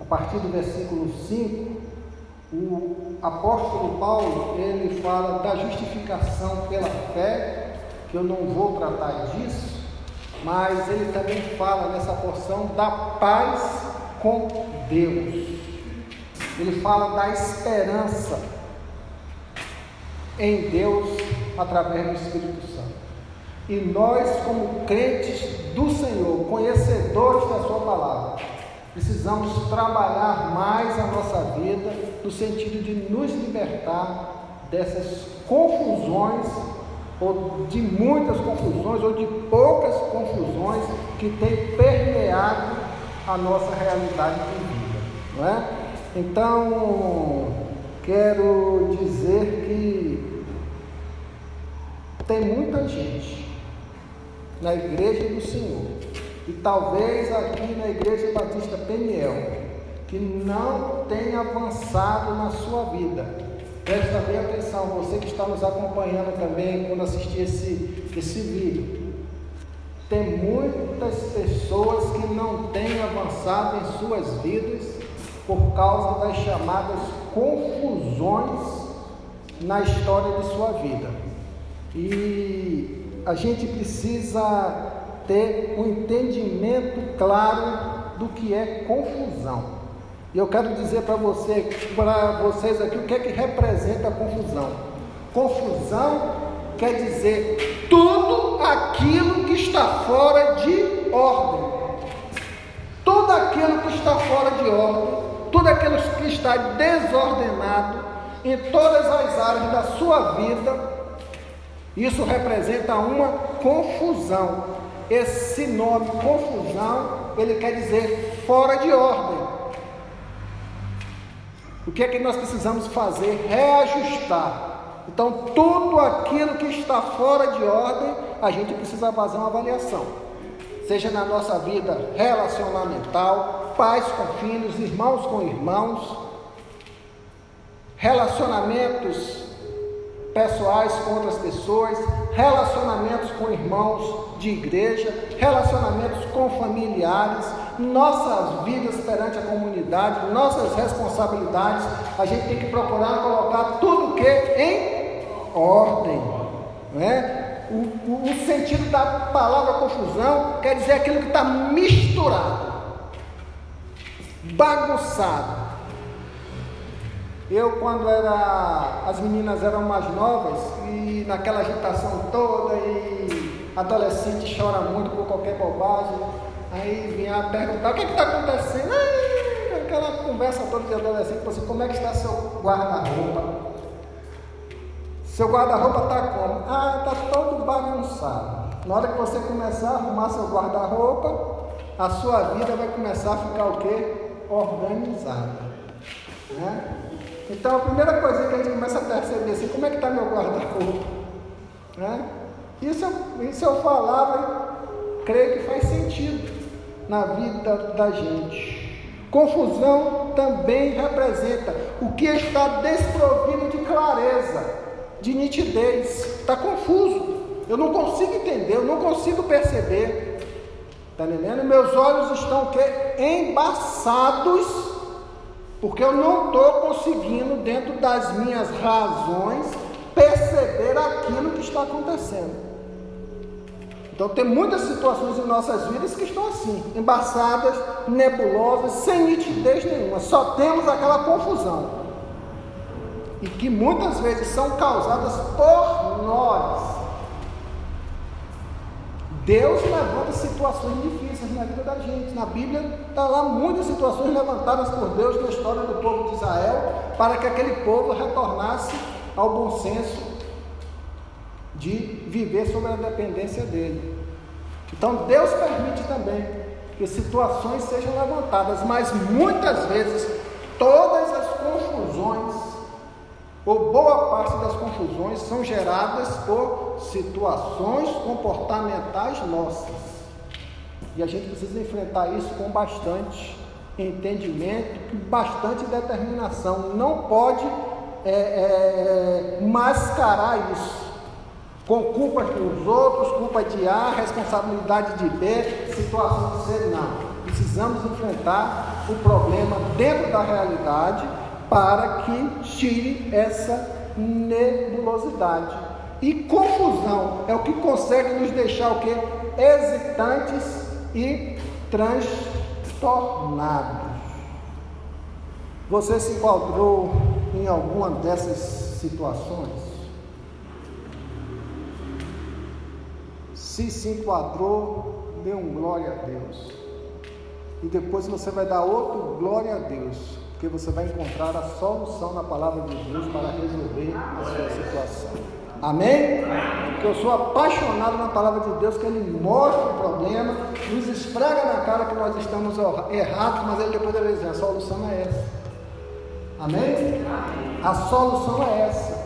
a partir do versículo 5, o apóstolo Paulo, ele fala da justificação pela fé, que eu não vou tratar disso, mas ele também fala nessa porção da paz com Deus. Ele fala da esperança em Deus através do Espírito Santo. E nós, como crentes do Senhor, conhecedores da Sua palavra, precisamos trabalhar mais a nossa vida no sentido de nos libertar dessas confusões, ou de muitas confusões, ou de poucas confusões que têm permeado a nossa realidade de vida. Não é? Então, quero dizer que tem muita gente na igreja do Senhor, e talvez aqui na igreja Batista Peniel, que não tem avançado na sua vida. Presta bem atenção, você que está nos acompanhando também quando assistir esse, esse vídeo. Tem muitas pessoas que não têm avançado em suas vidas por causa das chamadas confusões na história de sua vida. E a gente precisa ter um entendimento claro do que é confusão. E eu quero dizer para você, para vocês aqui o que é que representa a confusão. Confusão quer dizer tudo aquilo que está fora de ordem. Tudo aquilo que está fora de ordem, tudo aquilo que está desordenado em todas as áreas da sua vida, isso representa uma confusão. Esse nome confusão, ele quer dizer fora de ordem. O que é que nós precisamos fazer? Reajustar. Então, tudo aquilo que está fora de ordem, a gente precisa fazer uma avaliação. Seja na nossa vida relacionamental, pais com filhos, irmãos com irmãos, relacionamentos pessoais com outras pessoas, relacionamentos com irmãos de igreja, relacionamentos com familiares, nossas vidas perante a comunidade, nossas responsabilidades, a gente tem que procurar colocar tudo que em ordem, não é? O, o, o sentido da palavra confusão quer dizer aquilo que está misturado, bagunçado. Eu, quando era, as meninas eram mais novas e naquela agitação toda e adolescente chora muito por qualquer bobagem, Aí vinha perguntar, o que é está acontecendo? Aquela conversa toda de adolescente, assim, como é que está seu guarda-roupa? Seu guarda-roupa está como? Ah, está todo bagunçado. Na hora que você começar a arrumar seu guarda-roupa, a sua vida vai começar a ficar o quê? Organizada. Né? Então a primeira coisa que a gente começa a perceber assim, como é que está meu guarda-roupa? Né? Isso, isso eu falava, creio que faz sentido na vida da gente. Confusão também representa o que está desprovido de clareza, de nitidez. Está confuso. Eu não consigo entender, eu não consigo perceber. Está entendendo? Meus olhos estão o quê? Embaçados, porque eu não estou conseguindo, dentro das minhas razões, perceber aquilo que está acontecendo. Então tem muitas situações em nossas vidas que estão assim, embaçadas, nebulosas, sem nitidez nenhuma. Só temos aquela confusão. E que muitas vezes são causadas por nós. Deus levanta situações difíceis na vida da gente. Na Bíblia está lá muitas situações levantadas por Deus na história do povo de Israel para que aquele povo retornasse ao bom senso de viver sob a dependência dele. Então Deus permite também que situações sejam levantadas, mas muitas vezes todas as confusões, ou boa parte das confusões, são geradas por situações comportamentais nossas. E a gente precisa enfrentar isso com bastante entendimento, com bastante determinação. Não pode é, é, mascarar isso com culpa dos outros, culpa de A, responsabilidade de B, situação de C. Não. Precisamos enfrentar o problema dentro da realidade para que tire essa nebulosidade. E confusão é o que consegue nos deixar o que? Hesitantes e transtornados. Você se enquadrou em alguma dessas situações? Se se enquadrou, dê um glória a Deus. E depois você vai dar outro glória a Deus, porque você vai encontrar a solução na palavra de Deus para resolver a sua situação. Amém? Porque eu sou apaixonado na palavra de Deus, que Ele mostra o problema, nos esfrega na cara que nós estamos errados, mas Ele depois ele diz, a solução é essa. Amém? A solução é essa.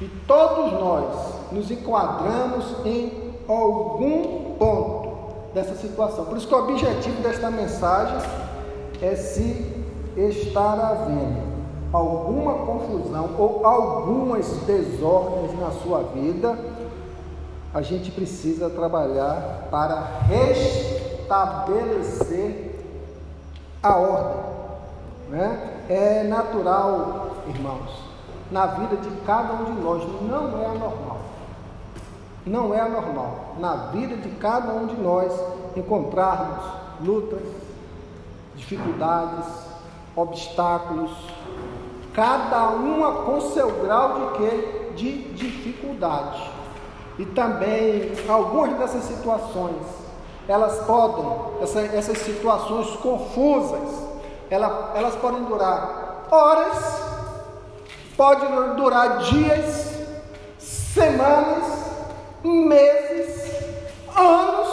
E todos nós nos enquadramos em algum ponto dessa situação. Por isso que o objetivo desta mensagem é se estar havendo alguma confusão ou algumas desordens na sua vida, a gente precisa trabalhar para restabelecer a ordem. Né? É natural, irmãos, na vida de cada um de nós, não é anormal não é anormal na vida de cada um de nós encontrarmos lutas, dificuldades, obstáculos, cada uma com seu grau de quê? De dificuldade. E também algumas dessas situações, elas podem, essa, essas situações confusas, ela, elas podem durar horas, pode durar dias, semanas, meses, anos,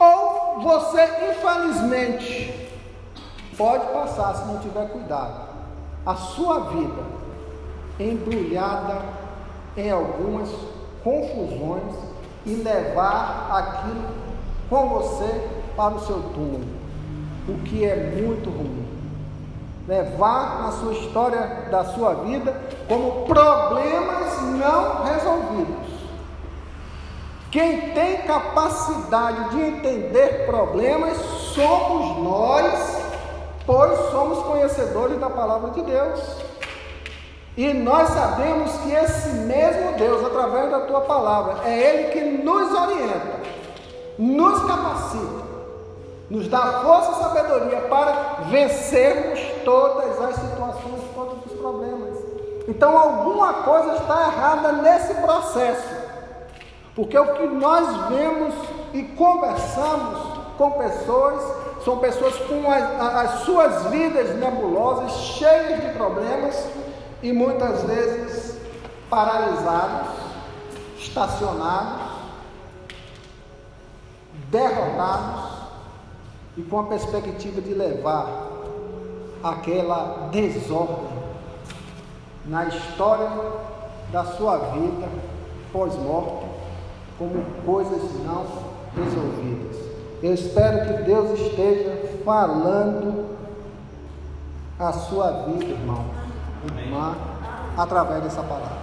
ou você, infelizmente, pode passar, se não tiver cuidado, a sua vida embrulhada em algumas confusões e levar aquilo com você para o seu túmulo, o que é muito ruim. Levar na sua história da sua vida como problemas não resolvidos. Quem tem capacidade de entender problemas somos nós, pois somos conhecedores da palavra de Deus. E nós sabemos que esse mesmo Deus, através da tua palavra, é Ele que nos orienta, nos capacita, nos dá força e sabedoria para vencermos todas as situações, todos os problemas. Então, alguma coisa está errada nesse processo. Porque o que nós vemos e conversamos com pessoas, são pessoas com as, as suas vidas nebulosas, cheias de problemas e muitas vezes paralisados, estacionados, derrotados e com a perspectiva de levar aquela desordem na história da sua vida pós-morte como coisas não resolvidas. Eu espero que Deus esteja falando a sua vida, irmão, irmã, através dessa palavra.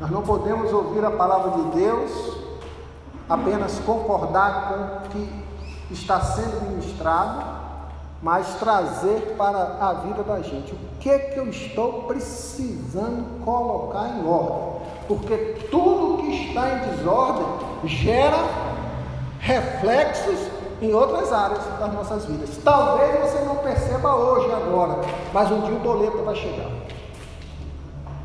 Nós não podemos ouvir a palavra de Deus apenas concordar com o que está sendo ministrado, mas trazer para a vida da gente o que, que eu estou precisando colocar em ordem porque tudo que está em desordem gera reflexos em outras áreas das nossas vidas. Talvez você não perceba hoje, agora, mas um dia o boleto vai chegar.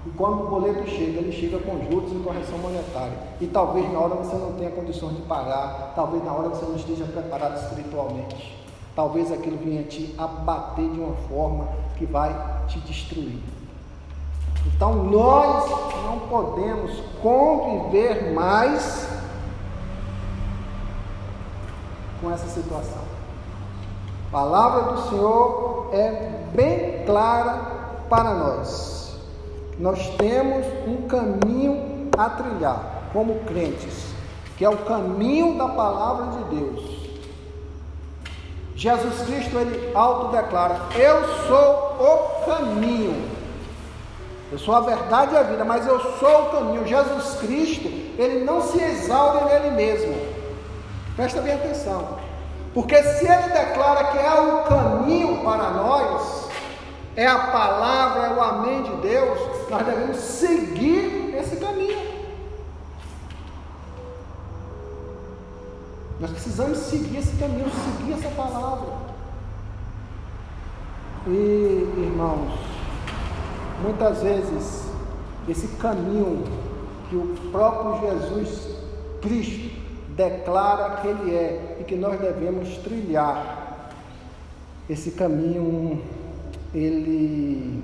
E quando o boleto chega, ele chega com juros e correção monetária. E talvez na hora você não tenha condições de pagar, talvez na hora você não esteja preparado espiritualmente. Talvez aquilo venha te abater de uma forma que vai te destruir. Então nós não podemos conviver mais com essa situação. A palavra do Senhor é bem clara para nós. Nós temos um caminho a trilhar como crentes, que é o caminho da palavra de Deus. Jesus Cristo ele autodeclara: Eu sou o caminho Eu sou a verdade e a vida, mas eu sou o caminho. Jesus Cristo, ele não se exaure nele mesmo. Presta bem atenção. Porque se ele declara que há um caminho para nós, é a palavra, é o amém de Deus, nós devemos seguir esse caminho. Nós precisamos seguir esse caminho, seguir essa palavra. E, irmãos, muitas vezes, esse caminho que o próprio Jesus Cristo declara que Ele é e que nós devemos trilhar, esse caminho, ele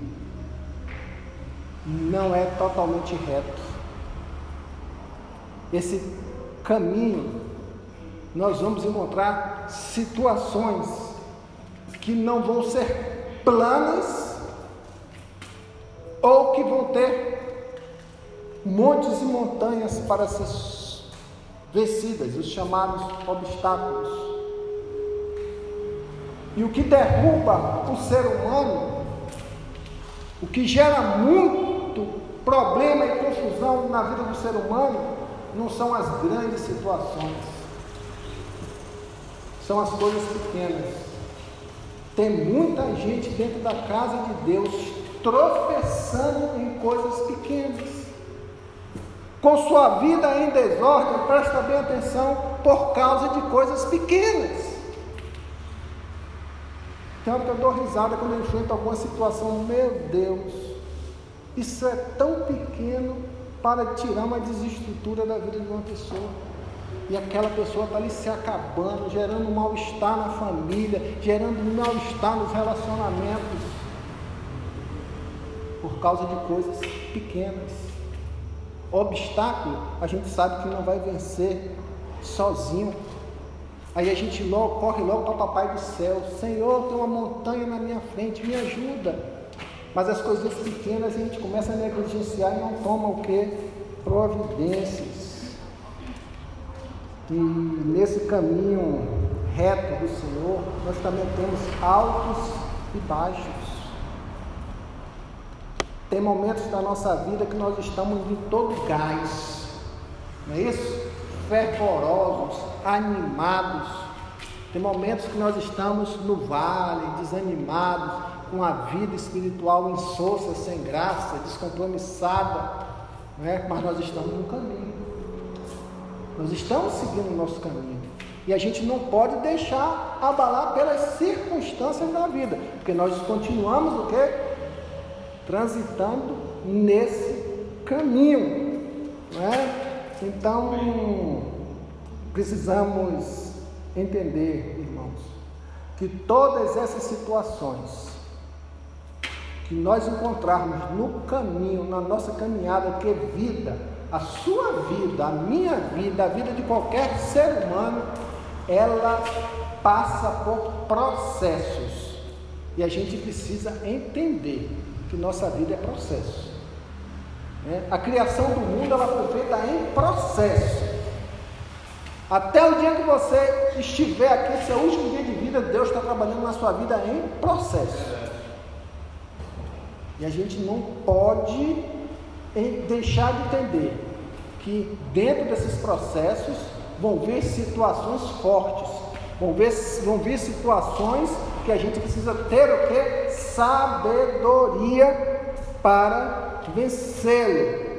não é totalmente reto. Esse caminho nós vamos encontrar situações que não vão ser planas ou que vão ter montes e montanhas para ser vencidas, os chamados obstáculos. E o que derruba o ser humano, o que gera muito problema e confusão na vida do ser humano, não são as grandes situações são as coisas pequenas. Tem muita gente dentro da casa de Deus tropeçando em coisas pequenas. Com sua vida em desordem, presta bem atenção, por causa de coisas pequenas. Tanto eu dou risada quando eu enfrento alguma situação, meu Deus, isso é tão pequeno para tirar uma desestrutura da vida de uma pessoa e aquela pessoa está ali se acabando, gerando mal-estar na família, gerando mal-estar nos relacionamentos, por causa de coisas pequenas. Obstáculo, a gente sabe que não vai vencer sozinho. Aí a gente logo, corre logo para o Papai do céu: Senhor, tem uma montanha na minha frente, me ajuda. Mas as coisas pequenas a gente começa a negligenciar e não toma o que? Providências. E nesse caminho reto do Senhor, nós também temos altos e baixos. Tem momentos da nossa vida que nós estamos em todo gás, não é isso? Fervorosos, animados. Tem momentos que nós estamos no vale, desanimados, com a vida espiritual insossa, sem graça, descompromissada, não é? mas nós estamos no caminho. Nós estamos seguindo o nosso caminho. E a gente não pode deixar abalar pelas circunstâncias da vida, porque nós continuamos o quê? Transitando nesse caminho. Né? Então, precisamos entender, irmãos, que todas essas situações que nós encontrarmos no caminho, na nossa caminhada, que é vida, a sua vida, a minha vida, a vida de qualquer ser humano, ela passa por processos. E a gente precisa entender que nossa vida é processo. Né? A criação do mundo ela foi feita em processo. Até o dia que você estiver aqui, seu último dia de vida, Deus está trabalhando na sua vida em processo. E a gente não pode deixar de entender que dentro desses processos vão vir situações fortes, vão vir, vão vir situações que a gente precisa ter o que? Sabedoria para vencê-lo.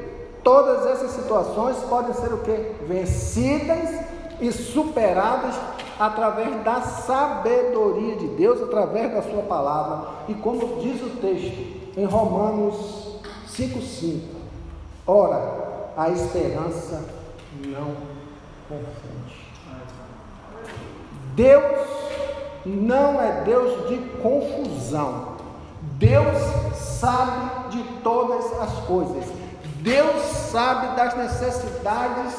Todas essas situações podem ser o que? Vencidas e superadas através da sabedoria de Deus, através da sua palavra. E como diz o texto em Romanos 5,5. Ora, a esperança não confunde. Deus não é Deus de confusão. Deus sabe de todas as coisas. Deus sabe das necessidades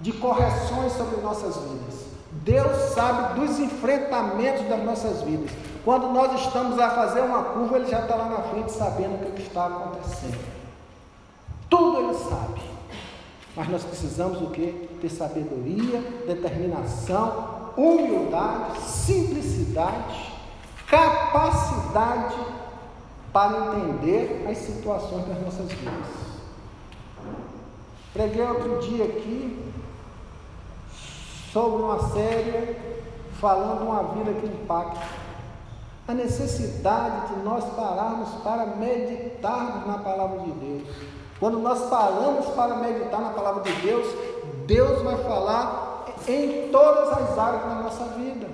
de correções sobre nossas vidas. Deus sabe dos enfrentamentos das nossas vidas. Quando nós estamos a fazer uma curva, Ele já está lá na frente sabendo o que está acontecendo. Tudo Ele sabe. Mas nós precisamos o que? Ter sabedoria, determinação, humildade, simplicidade, capacidade para entender as situações das nossas vidas. Preguei outro dia aqui sobre uma série falando uma vida que impacta. A necessidade de nós pararmos para meditarmos na palavra de Deus. Quando nós paramos para meditar na palavra de Deus, Deus vai falar em todas as áreas da nossa vida.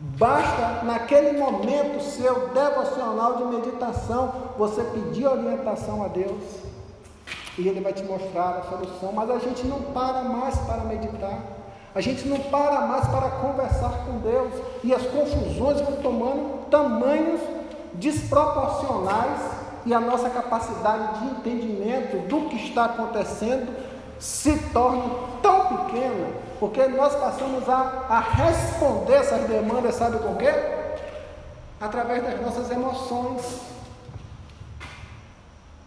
Basta naquele momento seu devocional de meditação você pedir orientação a Deus e Ele vai te mostrar a solução. Mas a gente não para mais para meditar. A gente não para mais para conversar com Deus e as confusões vão tomando tamanhos desproporcionais e a nossa capacidade de entendimento do que está acontecendo se torna tão pequena, porque nós passamos a, a responder essas demandas, sabe com quê? Através das nossas emoções.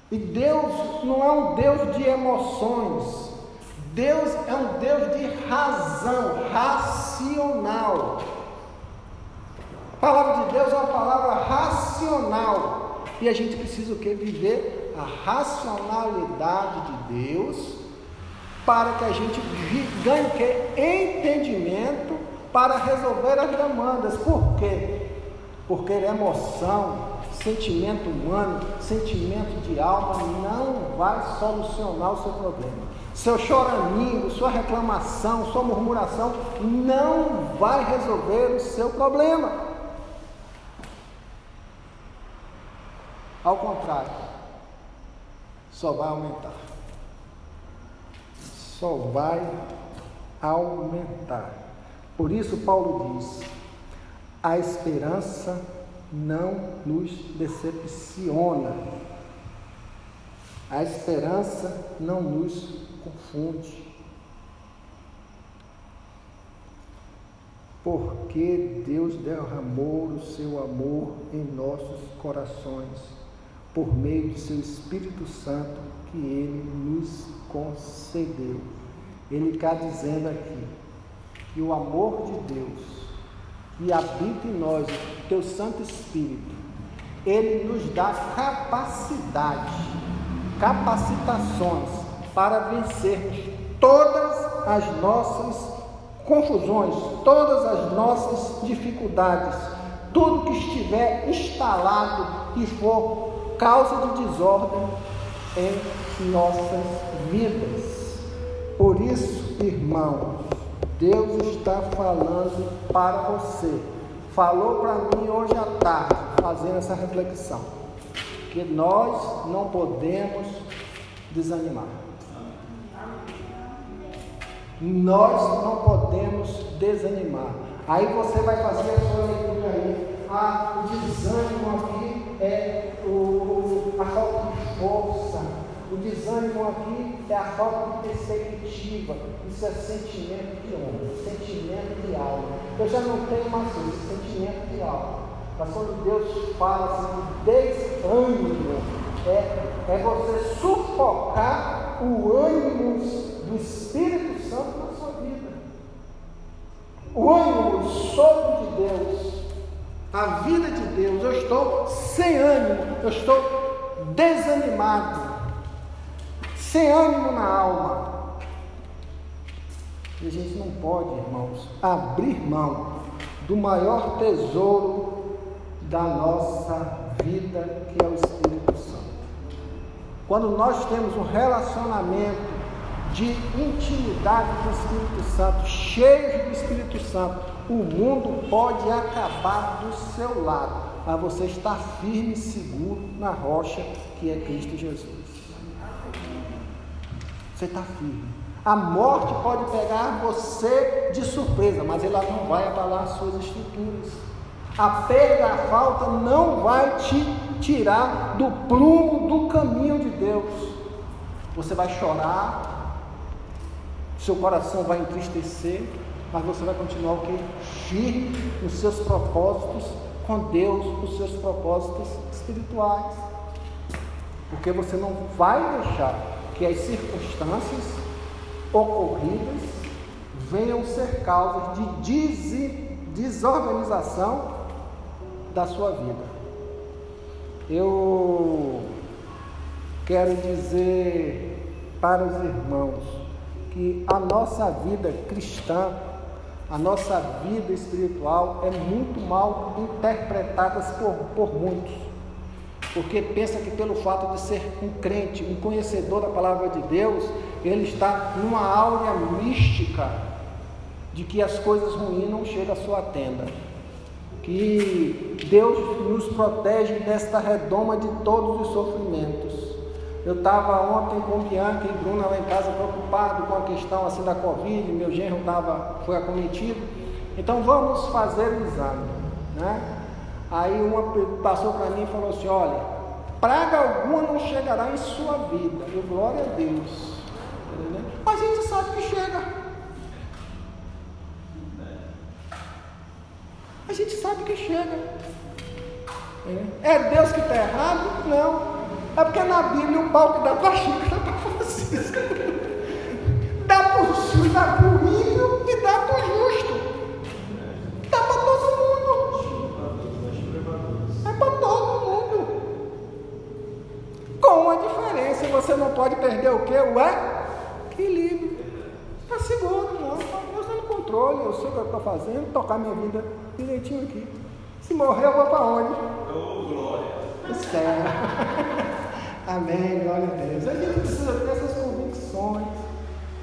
E Deus não é um Deus de emoções, Deus é um Deus de razão, racional. A palavra de Deus é uma palavra racional. E a gente precisa o que? Viver a racionalidade de Deus para que a gente ganhe o? Entendimento para resolver as demandas. Por quê? Porque emoção, sentimento humano, sentimento de alma não vai solucionar o seu problema. Seu choramingo, sua reclamação, sua murmuração não vai resolver o seu problema. Ao contrário, só vai aumentar. Só vai aumentar. Por isso, Paulo diz: a esperança não nos decepciona. A esperança não nos confunde. Porque Deus derramou o seu amor em nossos corações, por meio de seu Espírito Santo que ele nos concedeu. Ele está dizendo aqui que o amor de Deus que habita em nós, o teu Santo Espírito, ele nos dá capacidade, capacitações para vencermos todas as nossas confusões, todas as nossas dificuldades, tudo que estiver instalado e for causa de desordem em nossas vidas. Por isso, irmãos, Deus está falando para você. Falou para mim hoje à tarde, fazendo essa reflexão, que nós não podemos desanimar. Nós não podemos desanimar. Aí você vai fazer a sua leitura aí. Ah, o desânimo aqui é o, a falta de força. O desânimo aqui é a falta de perspectiva. Isso é sentimento de homem, sentimento de alma. Eu já não tenho mais isso, sentimento de alma. Mas quando Deus fala assim, desânimo, é, é você sufocar o ânimo do Espírito Santo na sua vida. O ânimo sobre de Deus, a vida de Deus. Eu estou sem ânimo, eu estou desanimado, sem ânimo na alma. E a gente não pode, irmãos, abrir mão do maior tesouro da nossa vida, que é o Espírito Santo. Quando nós temos um relacionamento de intimidade com o Espírito Santo, cheios do Espírito Santo, o mundo pode acabar do seu lado, mas você está firme e seguro na rocha que é Cristo Jesus. Você está firme. A morte pode pegar você de surpresa, mas ela não vai abalar as suas estruturas. A perda, a falta não vai te tirar do prumo do caminho de Deus. Você vai chorar, seu coração vai entristecer, mas você vai continuar o que? Firme nos seus propósitos com Deus, os seus propósitos espirituais. Porque você não vai deixar que as circunstâncias ocorridas venham ser causas de desorganização da sua vida. eu quero dizer para os irmãos que a nossa vida cristã, a nossa vida espiritual é muito mal interpretada por, por muitos. Porque pensa que pelo fato de ser um crente, um conhecedor da palavra de Deus, ele está numa áurea mística de que as coisas ruins não chegam à sua tenda. Que Deus nos protege desta redoma de todos os sofrimentos. Eu estava ontem com Bianca e Bruna lá em casa preocupado com a questão assim da Covid, meu genro tava, foi acometido. Então vamos fazer o exame. Né? Aí uma passou para mim e falou assim, olha, praga alguma não chegará em sua vida. Eu, glória a Deus. Mas a gente sabe que chega. A gente sabe que chega. É Deus que está errado? Não. É porque na Bíblia o pau que dá para Chico dá para Francisco. Dá para o justo, dá para o ímpio e dá para o justo. Dá para todo mundo. É para todo mundo. Com uma diferença, você não pode perder o que? O equilíbrio. Está seguro, não. Deus está no controle. Eu sei o que eu estou fazendo, tocar minha vida direitinho aqui. Se morrer, eu vou para onde? Oh, glória. O céu. Amém, glória a Deus. A gente precisa ter essas convicções,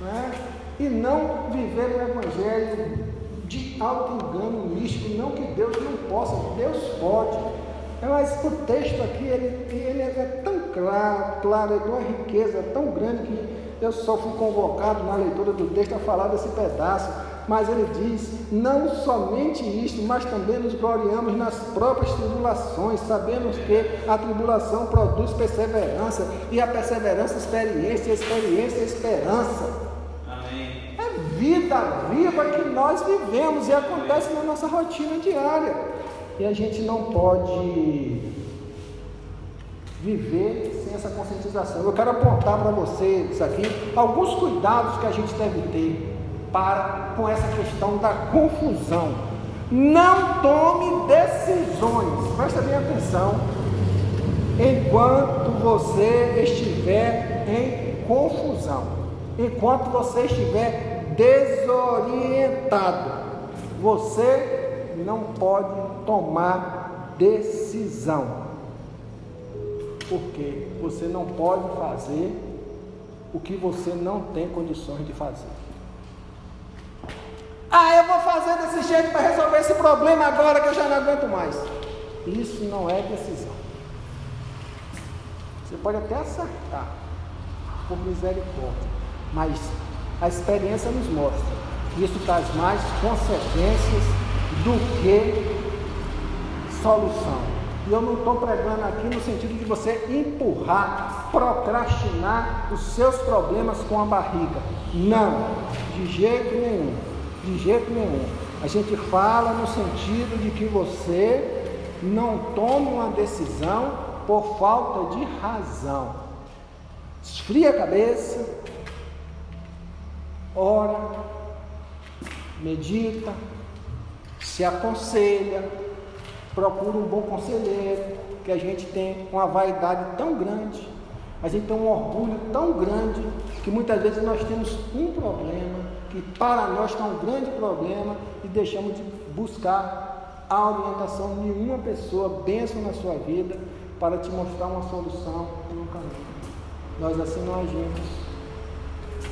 né? e não viver o evangelho de auto-engano místico, não que Deus não possa, Deus pode. Mas o texto aqui, ele, ele é tão claro, claro, é de uma riqueza tão grande que eu só fui convocado na leitura do texto a falar desse pedaço mas ele diz: não somente isto, mas também nos gloriamos nas próprias tribulações, sabemos que a tribulação produz perseverança, e a perseverança, experiência, e a experiência, esperança. Amém. É vida viva que nós vivemos e acontece na nossa rotina diária. E a gente não pode viver sem essa conscientização. Eu quero apontar para vocês aqui alguns cuidados que a gente deve ter para com essa questão da confusão. Não tome decisões, presta bem atenção, enquanto você estiver em confusão, enquanto você estiver desorientado, você não pode tomar decisão. Porque você não pode fazer o que você não tem condições de fazer. Ah, eu vou fazer desse jeito para resolver esse problema agora que eu já não aguento mais. Isso não é decisão. Você pode até acertar, por misericórdia, mas a experiência nos mostra que isso traz mais consequências do que solução. E eu não estou pregando aqui no sentido de você empurrar, procrastinar os seus problemas com a barriga. Não, de jeito nenhum. De jeito nenhum. A gente fala no sentido de que você não tome uma decisão por falta de razão. Esfria a cabeça, ora, medita, se aconselha, procura um bom conselheiro, que a gente tem uma vaidade tão grande, a gente tem um orgulho tão grande, que muitas vezes nós temos um problema que para nós está um grande problema e deixamos de buscar a orientação de uma pessoa, benção na sua vida, para te mostrar uma solução e um caminho. Nós assim não agimos.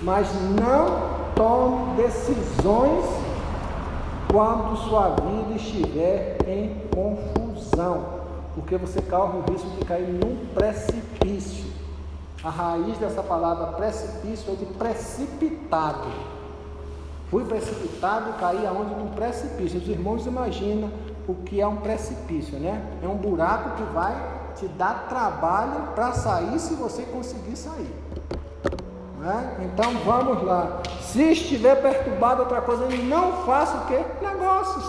Mas não tome decisões quando sua vida estiver em confusão, porque você corre o risco de cair num precipício. A raiz dessa palavra precipício é de precipitado. Fui precipitado e caí aonde? Num precipício. Os irmãos imaginam o que é um precipício, né? É um buraco que vai te dar trabalho para sair se você conseguir sair. Né? Então vamos lá. Se estiver perturbado outra coisa, não faça o que? Negócios.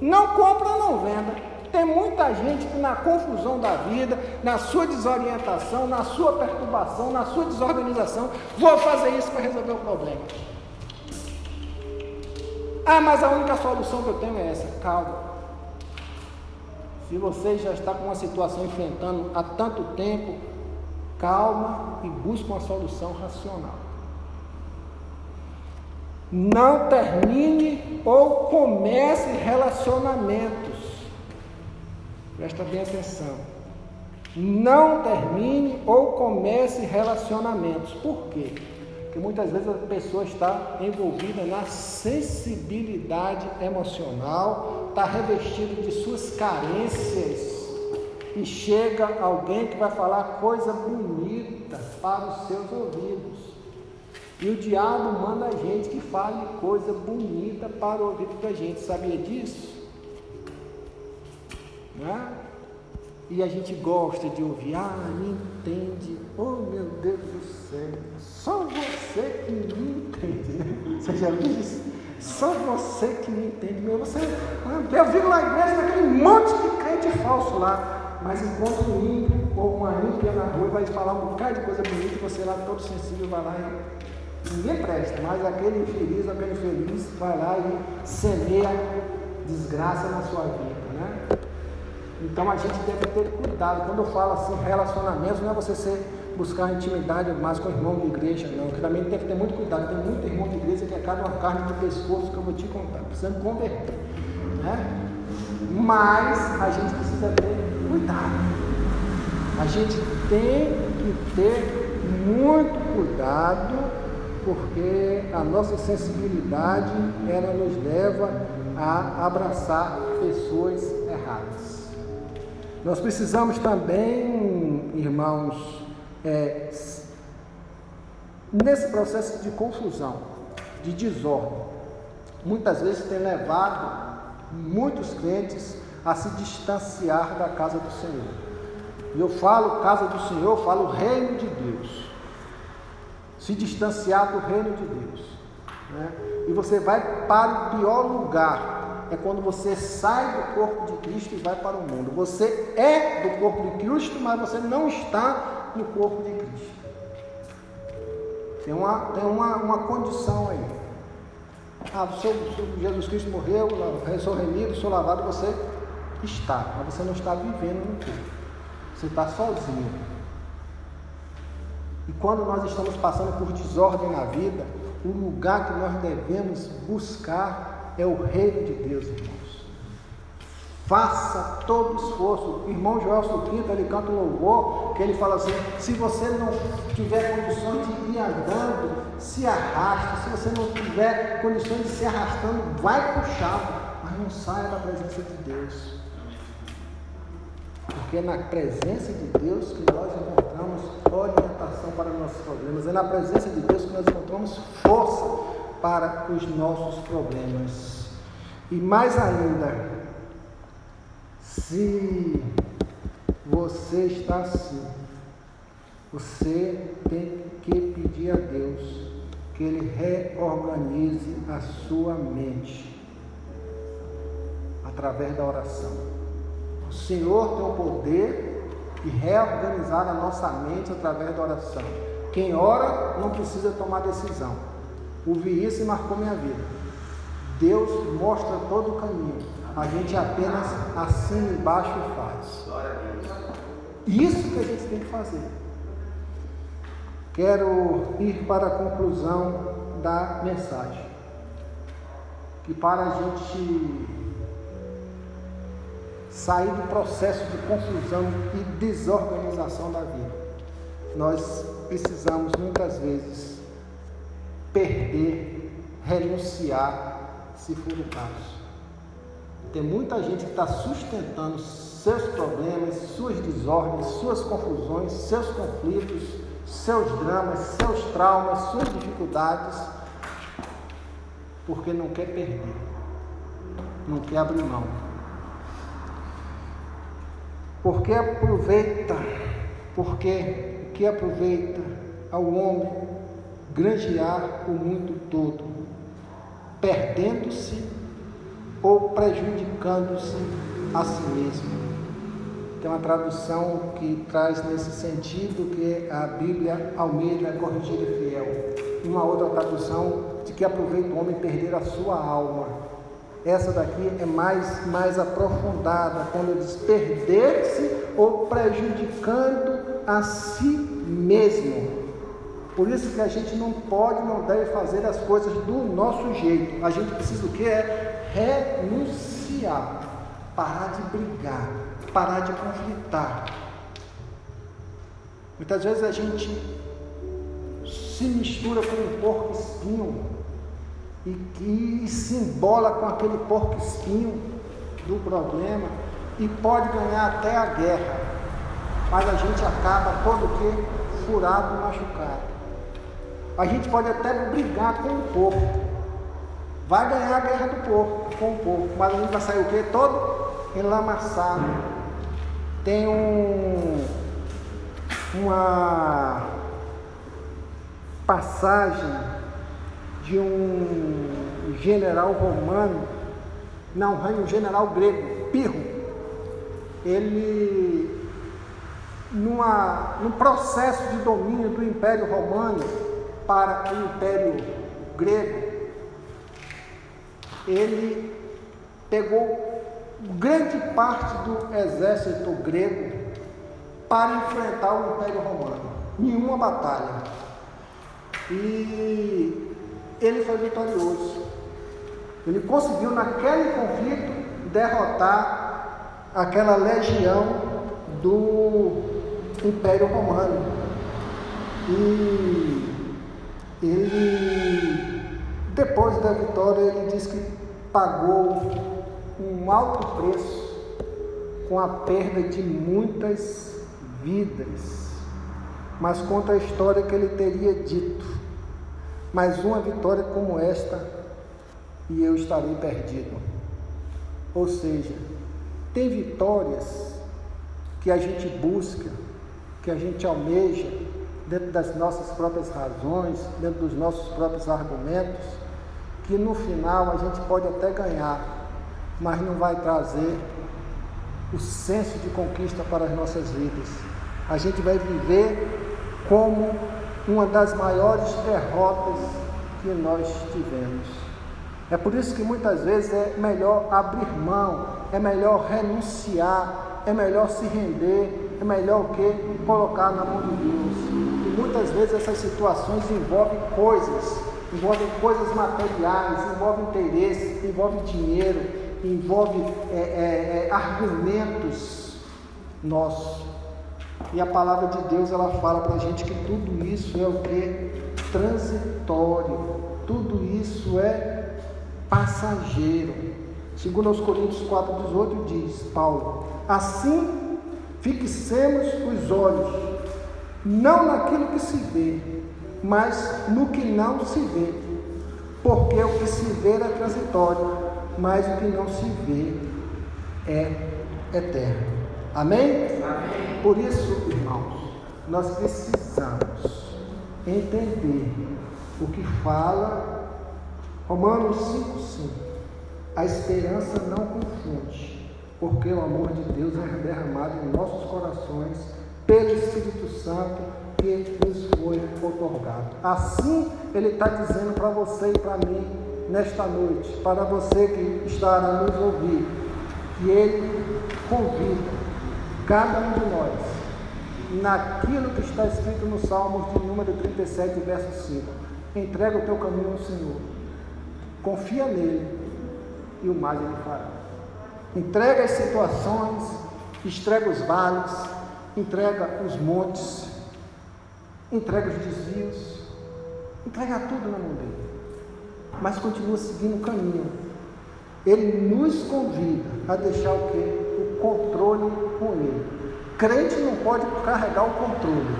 Não compra, não venda. Tem muita gente que na confusão da vida, na sua desorientação, na sua perturbação, na sua desorganização, vou fazer isso para resolver o problema. Ah, mas a única solução que eu tenho é essa. Calma. Se você já está com uma situação enfrentando há tanto tempo, calma e busque uma solução racional. Não termine ou comece relacionamentos. Presta bem atenção. Não termine ou comece relacionamentos. Por quê? Porque muitas vezes a pessoa está envolvida na sensibilidade emocional, está revestida de suas carências e chega alguém que vai falar coisa bonita para os seus ouvidos. E o diabo manda a gente que fale coisa bonita para o ouvido da gente. Sabia disso? Né? E a gente gosta de ouvir, ah, me entende, oh meu Deus do céu, só você que me entende. Né? Você já viu isso? Só você que me entende. Meu, você, eu vi na igreja aquele monte de crente falso lá, mas encontra um ímpio ou uma ímpia na rua vai falar um bocado de coisa bonita você lá todo sensível vai lá e ninguém presta, mas aquele infeliz, aquele feliz vai lá e semeia desgraça na sua vida, né? Então a gente deve ter cuidado. Quando eu falo assim, relacionamento, não é você ser, buscar intimidade mais com o irmão de igreja, não. Que também tem que ter muito cuidado. Tem muito irmão de igreja que é cada uma carne de pescoço que eu vou te contar, precisando converter. Né? Mas a gente precisa ter cuidado. A gente tem que ter muito cuidado, porque a nossa sensibilidade ela nos leva a abraçar pessoas erradas. Nós precisamos também, irmãos, é, nesse processo de confusão, de desordem, muitas vezes tem levado muitos crentes a se distanciar da casa do Senhor. E eu falo casa do Senhor, eu falo reino de Deus. Se distanciar do reino de Deus. Né? E você vai para o pior lugar é quando você sai do corpo de Cristo e vai para o mundo. Você é do corpo de Cristo, mas você não está no corpo de Cristo. Tem uma, tem uma, uma condição aí. Ah, o seu, Jesus Cristo morreu, sou remido, sou lavado, você está, mas você não está vivendo no corpo. Você está sozinho. E quando nós estamos passando por desordem na vida, o lugar que nós devemos buscar é o reino de Deus, irmãos. Faça todo esforço. O irmão Joel Suquinto, ele canta um louvor que ele fala assim: se você não tiver condições de ir andando, se arrasta. Se você não tiver condições de se arrastando, vai puxado, mas não saia da presença de Deus. Porque é na presença de Deus que nós encontramos orientação para os nossos problemas. É na presença de Deus que nós encontramos força para os nossos problemas. E mais ainda, se você está assim, você tem que pedir a Deus que Ele reorganize a sua mente através da oração. O Senhor tem o poder de reorganizar a nossa mente através da oração. Quem ora não precisa tomar decisão. Ouvi isso e marcou minha vida. Deus mostra todo o caminho. A gente apenas assina embaixo e faz. Isso que a gente tem que fazer. Quero ir para a conclusão da mensagem. Que para a gente sair do processo de confusão e desorganização da vida, nós precisamos muitas vezes perder, renunciar, se for o caso. Tem muita gente que está sustentando seus problemas, suas desordens, suas confusões, seus conflitos, seus dramas, seus traumas, suas dificuldades, porque não quer perder, não quer abrir mão. Porque aproveita, porque o que aproveita ao homem granjear o mundo todo, perdendo-se ou prejudicando-se a si mesmo. Tem uma tradução que traz nesse sentido que a Bíblia Almeida é corrigida e fiel. Uma outra tradução de que aproveita o homem perder a sua alma. Essa daqui é mais, mais aprofundada, quando diz perder-se ou prejudicando a si mesmo. Por isso que a gente não pode, não deve fazer as coisas do nosso jeito. A gente precisa o que? É renunciar, parar de brigar, parar de conflitar. Muitas vezes a gente se mistura com um porco espinho e que se embola com aquele porco espinho do problema e pode ganhar até a guerra, mas a gente acaba todo que furado, machucado. A gente pode até brigar com o porco, vai ganhar a guerra do porco, com o porco, mas a gente vai sair o quê? Todo enlamaçado. Tem um, uma passagem de um general romano, não, um general grego, Pirro. Ele, numa, num processo de domínio do Império Romano para o Império Grego, ele pegou grande parte do exército grego para enfrentar o Império Romano. Nenhuma batalha. E ele foi vitorioso. Ele conseguiu, naquele conflito, derrotar aquela legião do Império Romano. E ele, depois da vitória, ele diz que pagou um alto preço com a perda de muitas vidas. Mas conta a história que ele teria dito mas uma vitória como esta e eu estarei perdido. Ou seja, tem vitórias que a gente busca, que a gente almeja dentro das nossas próprias razões, dentro dos nossos próprios argumentos, que no final a gente pode até ganhar, mas não vai trazer o senso de conquista para as nossas vidas. A gente vai viver como uma das maiores derrotas que nós tivemos. É por isso que muitas vezes é melhor abrir mão, é melhor renunciar, é melhor se render, é melhor o que? Colocar na mão de Deus. Muitas vezes essas situações envolvem coisas, envolvem coisas materiais, envolvem interesse, envolvem dinheiro, envolvem é, é, é, argumentos nossos. E a palavra de Deus ela fala para a gente que tudo isso é o que? Transitório. Tudo isso é passageiro. Segundo aos Coríntios 4,18 diz Paulo, assim fixemos os olhos, não naquilo que se vê, mas no que não se vê. Porque o que se vê é transitório, mas o que não se vê é eterno. Amém? Amém? Por isso, irmãos, nós precisamos entender o que fala Romanos 5,5. A esperança não confunde, porque o amor de Deus é derramado em nossos corações pelo Espírito Santo que nos foi otorgado. Assim, Ele está dizendo para você e para mim nesta noite, para você que está a nos ouvir, que Ele convida cada um de nós, naquilo que está escrito no Salmos de número 37, verso 5. Entrega o teu caminho ao Senhor, confia nele e o mais ele fará. Entrega as situações, entrega os vales, entrega os montes, entrega os desvios, entrega tudo na mão dele. Mas continua seguindo o caminho. Ele nos convida a deixar o quê? O controle com ele. Crente não pode carregar o controle.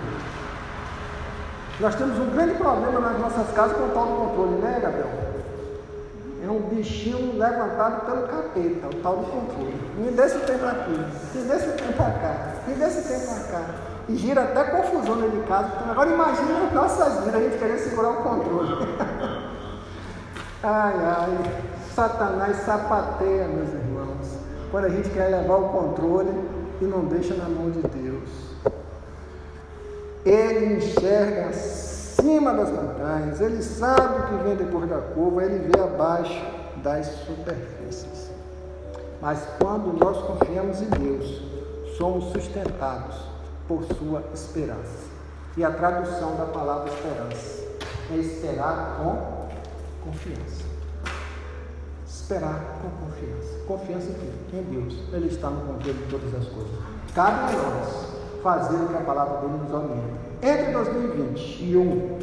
Nós temos um grande problema nas nossas casas com o tal do controle, né, Gabriel? É um bichinho levantado pelo capeta, o tal do controle. Me dê esse tempo aqui, me dê esse tempo para cá, me dê esse tempo para cá. E gira até confusão dentro de casa. Agora imagina nossas vidas, a gente querer segurar o controle. ai, ai, Satanás sapateia, meus irmãos. Quando a gente quer levar o controle, e não deixa na mão de Deus. Ele enxerga acima das montanhas, ele sabe o que vem depois da curva, ele vê abaixo das superfícies. Mas quando nós confiamos em Deus, somos sustentados por sua esperança. E a tradução da palavra esperança é esperar com confiança. Esperar com confiança. Confiança em quem? Em Deus. Ele está no controle de todas as coisas. Cabe a nós fazer o que a palavra dele nos orienta. Entre 2021,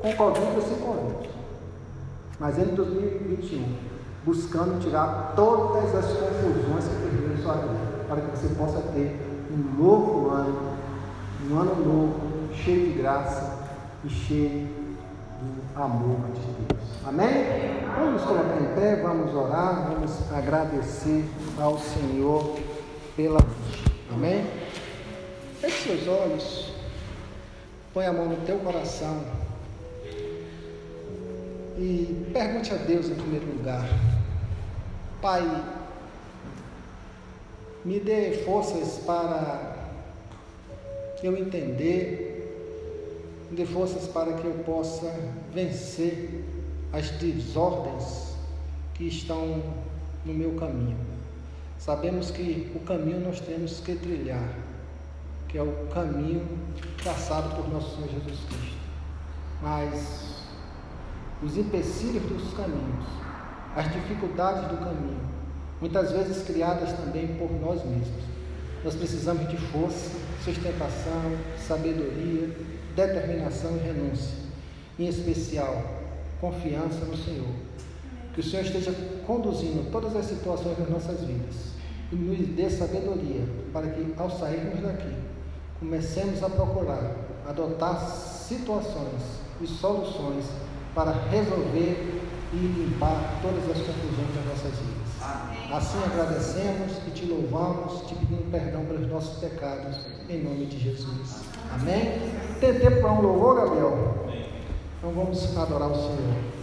com Covid ou sem Covid, mas entre 2021, buscando tirar todas as confusões que perderam sua vida, para que você possa ter um novo ano, um ano novo, cheio de graça e cheio do amor de Deus. Amém? Vamos colocar em pé, vamos orar, vamos agradecer ao Senhor pela noite. Amém? Feche seus olhos, põe a mão no teu coração e pergunte a Deus em primeiro lugar: Pai, me dê forças para eu entender, me dê forças para que eu possa vencer as desordens que estão no meu caminho. Sabemos que o caminho nós temos que trilhar que é o caminho traçado por nosso Senhor Jesus Cristo. Mas os empecilhos dos caminhos, as dificuldades do caminho, muitas vezes criadas também por nós mesmos. Nós precisamos de força, sustentação, sabedoria, determinação e renúncia. Em especial, confiança no Senhor. Que o Senhor esteja conduzindo todas as situações das nossas vidas e nos dê sabedoria para que, ao sairmos daqui, comecemos a procurar adotar situações e soluções para resolver e limpar todas as confusões das nossas vidas. Amém. Assim agradecemos e te louvamos, te pedimos perdão pelos nossos pecados, em nome de Jesus. Amém? Tem tempo para um louvor, Gabriel? Então vamos adorar o Senhor.